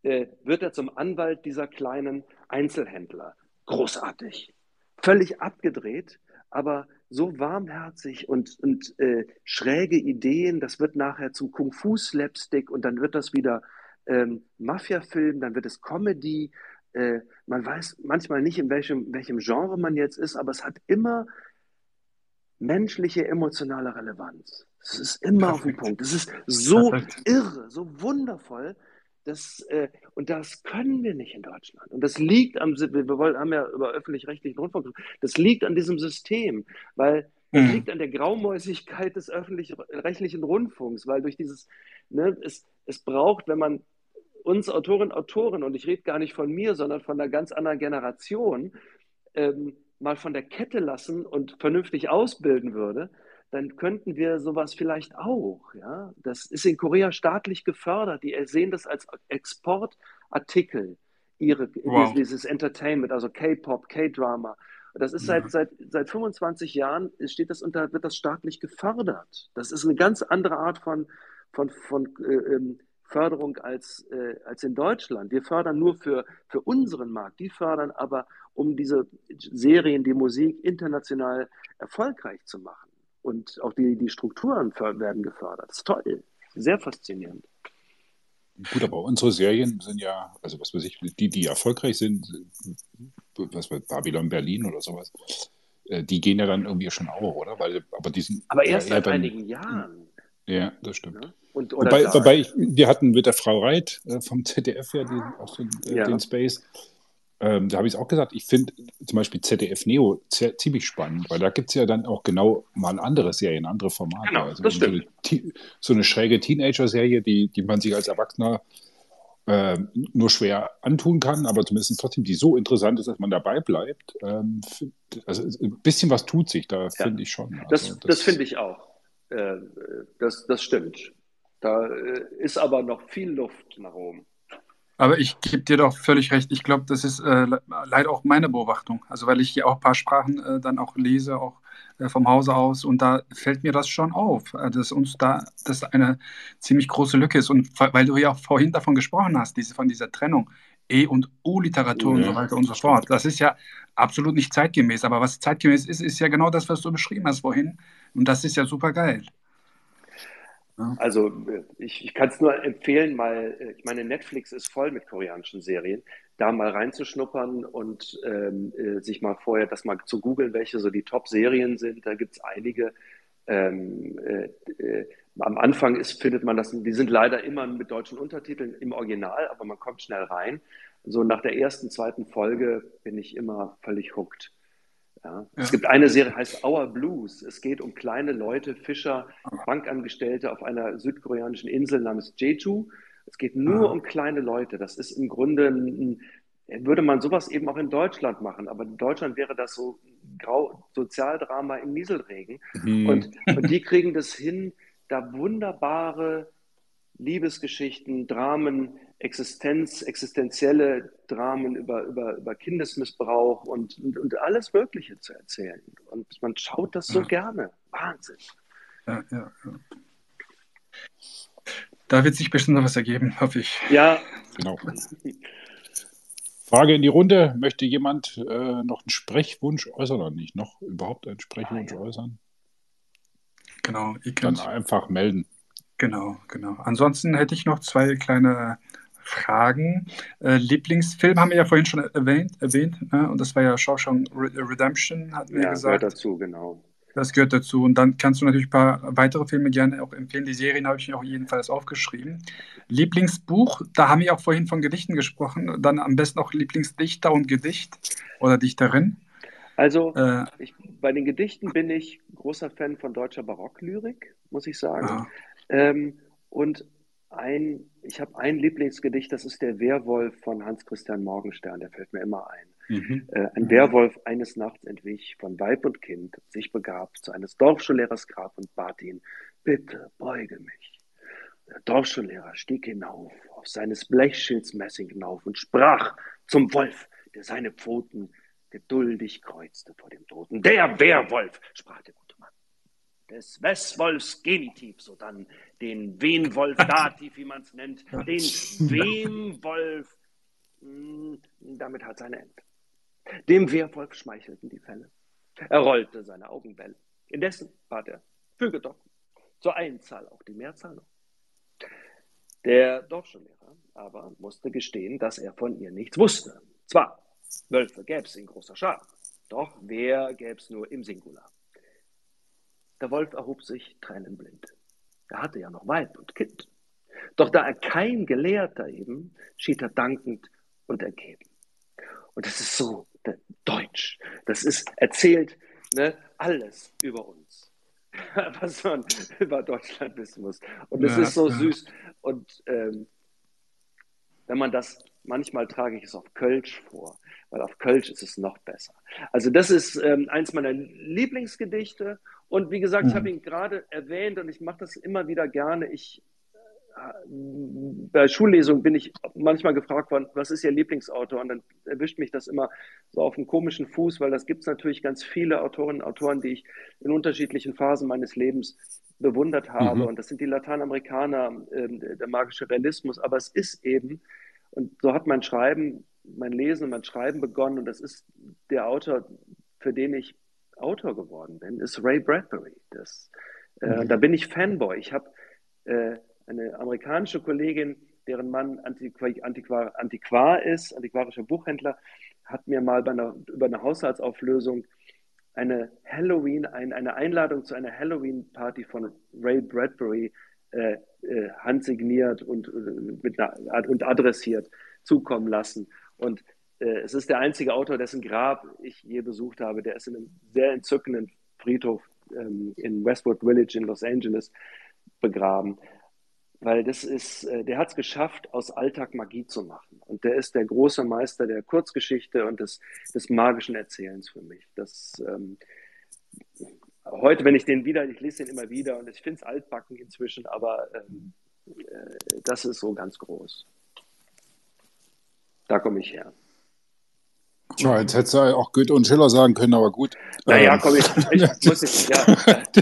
äh, wird er zum Anwalt dieser kleinen Einzelhändler. Großartig. Völlig abgedreht, aber so warmherzig und, und äh, schräge Ideen. Das wird nachher zum Kung-Fu-Slapstick und dann wird das wieder ähm, Mafia-Film, dann wird es Comedy. Äh, man weiß manchmal nicht, in welchem, welchem Genre man jetzt ist, aber es hat immer menschliche, emotionale Relevanz. Es ist immer Perfekt. auf dem Punkt. Es ist so Perfekt. irre, so wundervoll. Das, äh, und das können wir nicht in Deutschland. Und das liegt am, wir wollen, haben ja über öffentlich-rechtlichen Rundfunk, das liegt an diesem System, weil das mhm. liegt an der Graumäusigkeit des öffentlich-rechtlichen Rundfunks, weil durch dieses, ne, es, es braucht, wenn man uns Autorinnen und Autoren, und ich rede gar nicht von mir, sondern von einer ganz anderen Generation, ähm, mal von der Kette lassen und vernünftig ausbilden würde, dann könnten wir sowas vielleicht auch. Ja? Das ist in Korea staatlich gefördert. Die sehen das als Exportartikel, ihre, wow. dieses Entertainment, also K-Pop, K-Drama. Das ist seit, ja. seit, seit 25 Jahren steht das unter, wird das staatlich gefördert. Das ist eine ganz andere Art von, von, von äh, ähm, Förderung als, äh, als in Deutschland. Wir fördern nur für, für unseren Markt. Die fördern aber, um diese Serien, die Musik international erfolgreich zu machen und auch die, die Strukturen werden gefördert. Das ist toll, sehr faszinierend. Gut, aber unsere Serien sind ja, also was weiß ich, die, die erfolgreich sind, was weiß Babylon Berlin oder sowas, äh, die gehen ja dann irgendwie schon auch, oder? Weil, aber die sind aber erst seit einigen Jahren. Ja, das stimmt. Ne? Und, wobei, wobei ich, wir hatten mit der Frau Reit äh, vom ZDF ja, den, auch so, äh, Ja. den Space. Ähm, da habe ich es auch gesagt, ich finde zum Beispiel ZDF Neo zie- ziemlich spannend, weil da gibt es ja dann auch genau mal andere Serien, andere Formate. Genau, also das so, eine, so eine schräge Teenager-Serie, die, die man sich als Erwachsener ähm, nur schwer antun kann, aber zumindest trotzdem, die so interessant ist, dass man dabei bleibt. Ähm, find- also ein bisschen was tut sich, da finde ich schon. Das, Also das finde ich auch. Äh, das, das stimmt. Da äh, ist aber noch viel Luft nach oben. Aber ich gebe dir doch völlig recht. Ich glaube, das ist äh, le- leider auch meine Beobachtung. Also weil ich hier auch ein paar Sprachen äh, dann auch lese, auch äh, vom Hause aus. Und da fällt mir das schon auf, äh, dass uns da das eine ziemlich große Lücke ist. Und weil du ja auch vorhin davon gesprochen hast, diese, von dieser Trennung. E- und U-Literatur und Ja, so weiter und so fort. Das ist ja absolut nicht zeitgemäß. Aber was zeitgemäß ist, ist ja genau das, was du beschrieben hast vorhin. Und das ist ja super geil. Also ich, ich kann es nur empfehlen, mal, äh, ich meine, Netflix ist voll mit koreanischen Serien, da mal reinzuschnuppern und ähm, äh, sich mal vorher das mal zu googeln, welche so die Top-Serien sind. Da gibt es einige. Ähm, äh, äh, am Anfang ist, findet man das, die sind leider immer mit deutschen Untertiteln im Original, aber man kommt schnell rein. So nach der ersten, zweiten Folge bin ich immer völlig hooked. Ja. Es gibt eine Serie, heißt Our Blues. Es geht um kleine Leute, Fischer, Bankangestellte auf einer südkoreanischen Insel namens Jeju. Es geht nur Ah. um kleine Leute. Das ist im Grunde, ein, würde man sowas eben auch in Deutschland machen, aber in Deutschland wäre das so Grau Sozialdrama im Nieselregen. Hm. Und, und die kriegen das hin, da wunderbare Liebesgeschichten, Dramen, Existenz, existenzielle Dramen über, über, über Kindesmissbrauch und, und, und alles Mögliche zu erzählen. Und man schaut das so Ja. gerne. Wahnsinn. Ja, ja, ja. Da wird sich bestimmt noch was ergeben, hoffe ich. Ja, Genau. Frage in die Runde. Möchte jemand äh, noch einen Sprechwunsch äußern oder nicht? Noch überhaupt einen Sprechwunsch Ah, ja. äußern? Genau, ihr Dann einfach melden. Genau, genau. Ansonsten hätte ich noch zwei kleine Fragen. Äh, Lieblingsfilm haben wir ja vorhin schon erwähnt, erwähnt ne? und das war ja Shawshank Re- Redemption, hatten wir ja, gehört gesagt. dazu, genau. Das gehört dazu. Und dann kannst du natürlich ein paar weitere Filme gerne auch empfehlen. Die Serien habe ich mir auch jedenfalls aufgeschrieben. Lieblingsbuch, da haben wir auch vorhin von Gedichten gesprochen. Dann am besten auch Lieblingsdichter und Gedicht oder Dichterin. Also, Äh, ich, bei den Gedichten bin ich großer Fan von deutscher Barocklyrik, muss ich sagen. Ähm, und ein, ich habe ein Lieblingsgedicht, das ist der Werwolf von Hans Christian Morgenstern, der fällt mir immer ein. Mhm. Äh, ein Werwolf eines Nachts entwich von Weib und Kind, sich begab zu eines Dorfschullehrers Grab und bat ihn, bitte beuge mich. Der Dorfschullehrer stieg hinauf, auf seines Blechschilds Messing hinauf und sprach zum Wolf, der seine Pfoten geduldig kreuzte vor dem Toten. Der Werwolf, sprach der gute Mann. Des Westwolfs Genitiv, sodann den Wenwolf Dativ, wie man es nennt, den Wemwolf, mh, damit hat sein End. Dem Werwolf schmeichelten die Fälle. Er rollte seine Augenbälle. Indessen bat er, füge doch zur Einzahl auch die Mehrzahl noch. Der Dorfschullehrer aber musste gestehen, dass er von ihr nichts wusste. Zwar, Wölfe gäb's in großer Schar, doch wer gäb's nur im Singular. Der Wolf erhob sich tränenblind. Er hatte ja noch Weib und Kind. Doch da er kein Gelehrter eben, schied er dankend und ergeben. Und das ist so deutsch. Das ist erzählt ne, alles über uns, was man über Deutschland wissen muss. Und es Ja, ist so ja. süß. Und ähm, wenn man das, manchmal trage ich es auf Kölsch vor, weil auf Kölsch ist es noch besser. Also das ist ähm, eins meiner Lieblingsgedichte. Und wie gesagt, ich Mhm. habe ihn gerade erwähnt und ich mache das immer wieder gerne. Ich bei Schullesungen bin ich manchmal gefragt worden, was ist Ihr Lieblingsautor? Und dann erwischt mich das immer so auf einen komischen Fuß, weil das gibt es natürlich ganz viele Autorinnen und Autoren, die ich in unterschiedlichen Phasen meines Lebens bewundert habe. Mhm. Und das sind die Lateinamerikaner, ähm, der magische Realismus. Aber es ist eben, und so hat mein Schreiben, mein Lesen und mein Schreiben begonnen. Und das ist der Autor, für den ich Autor geworden bin, ist Ray Bradbury. Das, äh, Mhm. Da bin ich Fanboy. Ich habe äh, eine amerikanische Kollegin deren Mann Antiquar, Antiquar, Antiquar ist, antiquarischer Buchhändler, hat mir mal einer, über eine Haushaltsauflösung eine Halloween, ein, eine Einladung zu einer Halloween-Party von Ray Bradbury äh, äh, handsigniert und, äh, mit einer, und adressiert zukommen lassen. Und äh, es ist der einzige Autor, dessen Grab ich je besucht habe. Der ist in einem sehr entzückenden Friedhof ähm, in Westwood Village in Los Angeles begraben. Weil das ist, äh, der hat es geschafft, aus Alltag Magie zu machen. Und der ist der große Meister der Kurzgeschichte und des, des magischen Erzählens für mich. Das, ähm, heute, wenn ich den wieder, ich lese den immer wieder und ich finde es altbacken inzwischen, aber ähm, äh, das ist so ganz groß. Da komme ich her. Ja, jetzt hättest du auch Goethe und Schiller sagen können, aber gut. Naja, ähm. komm, ich, ich muss nicht, ja,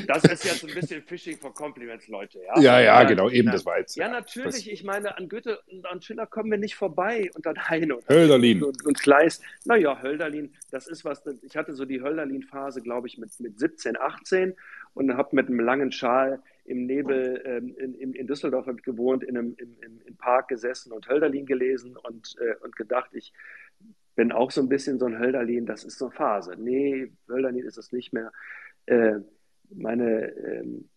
das ist jetzt ein bisschen Fishing for Compliments, Leute. Ja, ja, ja genau, eben, das war jetzt. Ja, natürlich, ich meine, an Goethe und an Schiller kommen wir nicht vorbei und an Heine und, Hölderlin. und, und Kleist. Naja, Hölderlin, das ist was, ich hatte so die Hölderlin-Phase, glaube ich, mit, mit 17, 18 und habe mit einem langen Schal im Nebel ähm, in, in, Düsseldorf gewohnt, in einem im, im, Park gesessen und Hölderlin gelesen und, äh, und gedacht, ich bin auch so ein bisschen so ein Hölderlin, das ist so eine Phase. Nee, Hölderlin ist es nicht mehr. Äh, meine ähm,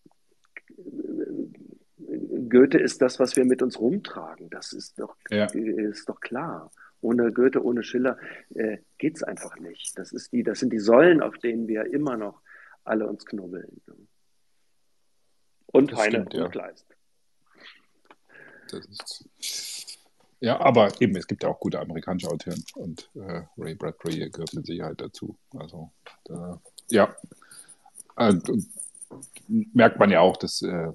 Goethe ist das, was wir mit uns rumtragen. Das ist doch, ja. ist doch klar. Ohne Goethe, ohne Schiller äh, geht es einfach nicht. Das, ist die, das sind die Säulen, auf denen wir immer noch alle uns knubbeln. Und das Heine stimmt, und Kleist. Das ist ja, aber eben, es gibt ja auch gute amerikanische Autoren und äh, Ray Bradbury gehört mit Sicherheit dazu. Also, da, ja, äh, merkt man ja auch, dass, äh,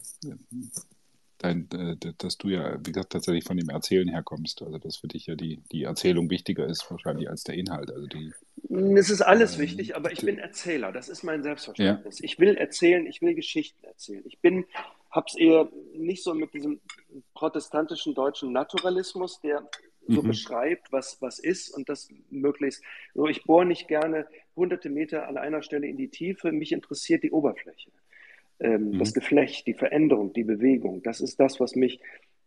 dein, äh, dass du ja, wie gesagt, tatsächlich von dem Erzählen herkommst. Also, dass für dich ja die, die Erzählung wichtiger ist, wahrscheinlich als der Inhalt. Also die, es ist alles ähm, wichtig, aber ich bin Erzähler. Das ist mein Selbstverständnis. Ja. Ich will erzählen, ich will Geschichten erzählen. Ich bin habe es eher nicht so mit diesem protestantischen deutschen Naturalismus, der so mhm. beschreibt, was, was ist und das möglichst. So, ich bohre nicht gerne hunderte Meter an einer Stelle in die Tiefe. Mich interessiert die Oberfläche, ähm, mhm. das Geflecht, die Veränderung, die Bewegung. Das ist das, was mich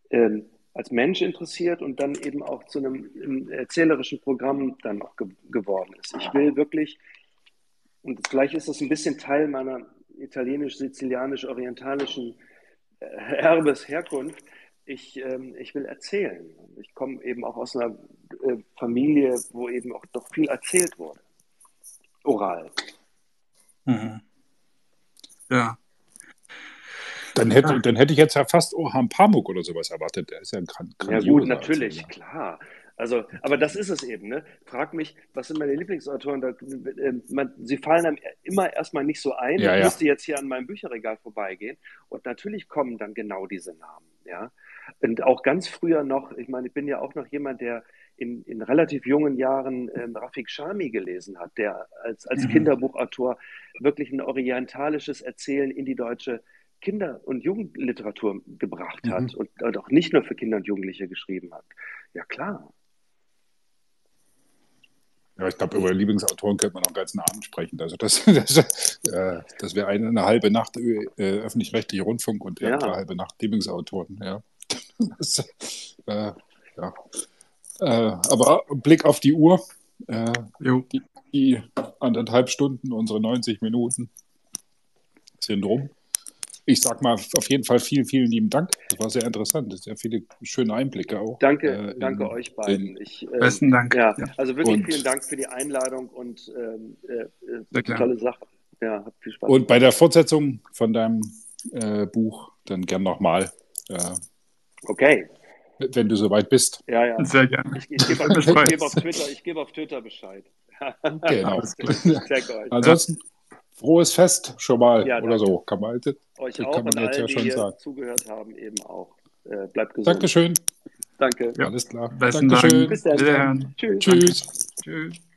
ähm, als Mensch interessiert und dann eben auch zu einem erzählerischen Programm dann auch ge geworden ist. Ich will wirklich, und vielleicht ist das ein bisschen Teil meiner italienisch-sizilianisch-orientalischen Erbes Herkunft. Ich, ähm, ich will erzählen. Ich komme eben auch aus einer äh, Familie, wo eben auch doch viel erzählt wurde. Oral. Mhm. Ja. Dann hätte, dann hätte ich jetzt ja fast Orhan Pamuk oder sowas erwartet. Der ist ja ein Ja gut, natürlich, Erzähler. klar. Also, aber das ist es eben. Ne? Frag mich, was sind meine Lieblingsautoren? Da, äh, man, sie fallen einem immer erstmal nicht so ein. Ja, ich ja. müsste jetzt hier an meinem Bücherregal vorbeigehen. Und natürlich kommen dann genau diese Namen. Ja? Und auch ganz früher noch, ich meine, ich bin ja auch noch jemand, der in, in relativ jungen Jahren ähm, Rafik Shami gelesen hat, der als, als mhm. Kinderbuchautor wirklich ein orientalisches Erzählen in die deutsche Kinder- und Jugendliteratur gebracht hat mhm. und, und, auch nicht nur für Kinder und Jugendliche geschrieben hat. Ja, klar. Ja, ich glaube, über Lieblingsautoren könnte man auch ganz Abend sprechen. Also das, das, äh, das wäre eine, eine, halbe Nacht äh, öffentlich-rechtlicher Rundfunk und ja. eine halbe Nacht Lieblingsautoren. Ja. Das, äh, ja. Äh, aber Blick auf die Uhr. Äh, die, die anderthalb Stunden, unsere 90 Minuten sind rum ich sag mal auf jeden Fall vielen, vielen lieben Dank. Das war sehr interessant. Sehr viele schöne Einblicke auch. Danke, äh, danke in, euch beiden. Ich, äh, Besten Dank. Ja, also wirklich und, vielen Dank für die Einladung und ähm, äh, äh tolle Sache. Ja, hat viel Spaß. Und bei der Fortsetzung von deinem äh, Buch dann gern nochmal. Äh, okay. Wenn du soweit bist. Ja, ja. Sehr gerne. Ich, ich gebe auf, geb auf, Twitter, geb auf Twitter Bescheid. genau. Ansonsten frohes Fest schon mal ja, oder so. Kann man, das, Euch das auch kann man und jetzt allen, ja schon die sagen. zugehört haben, eben auch. Äh, bleibt gesund. Dankeschön. Danke. Ja, alles klar. Besten Dankeschön. Dank. Bis dann. Tschüss. Tschüss. Tschüss.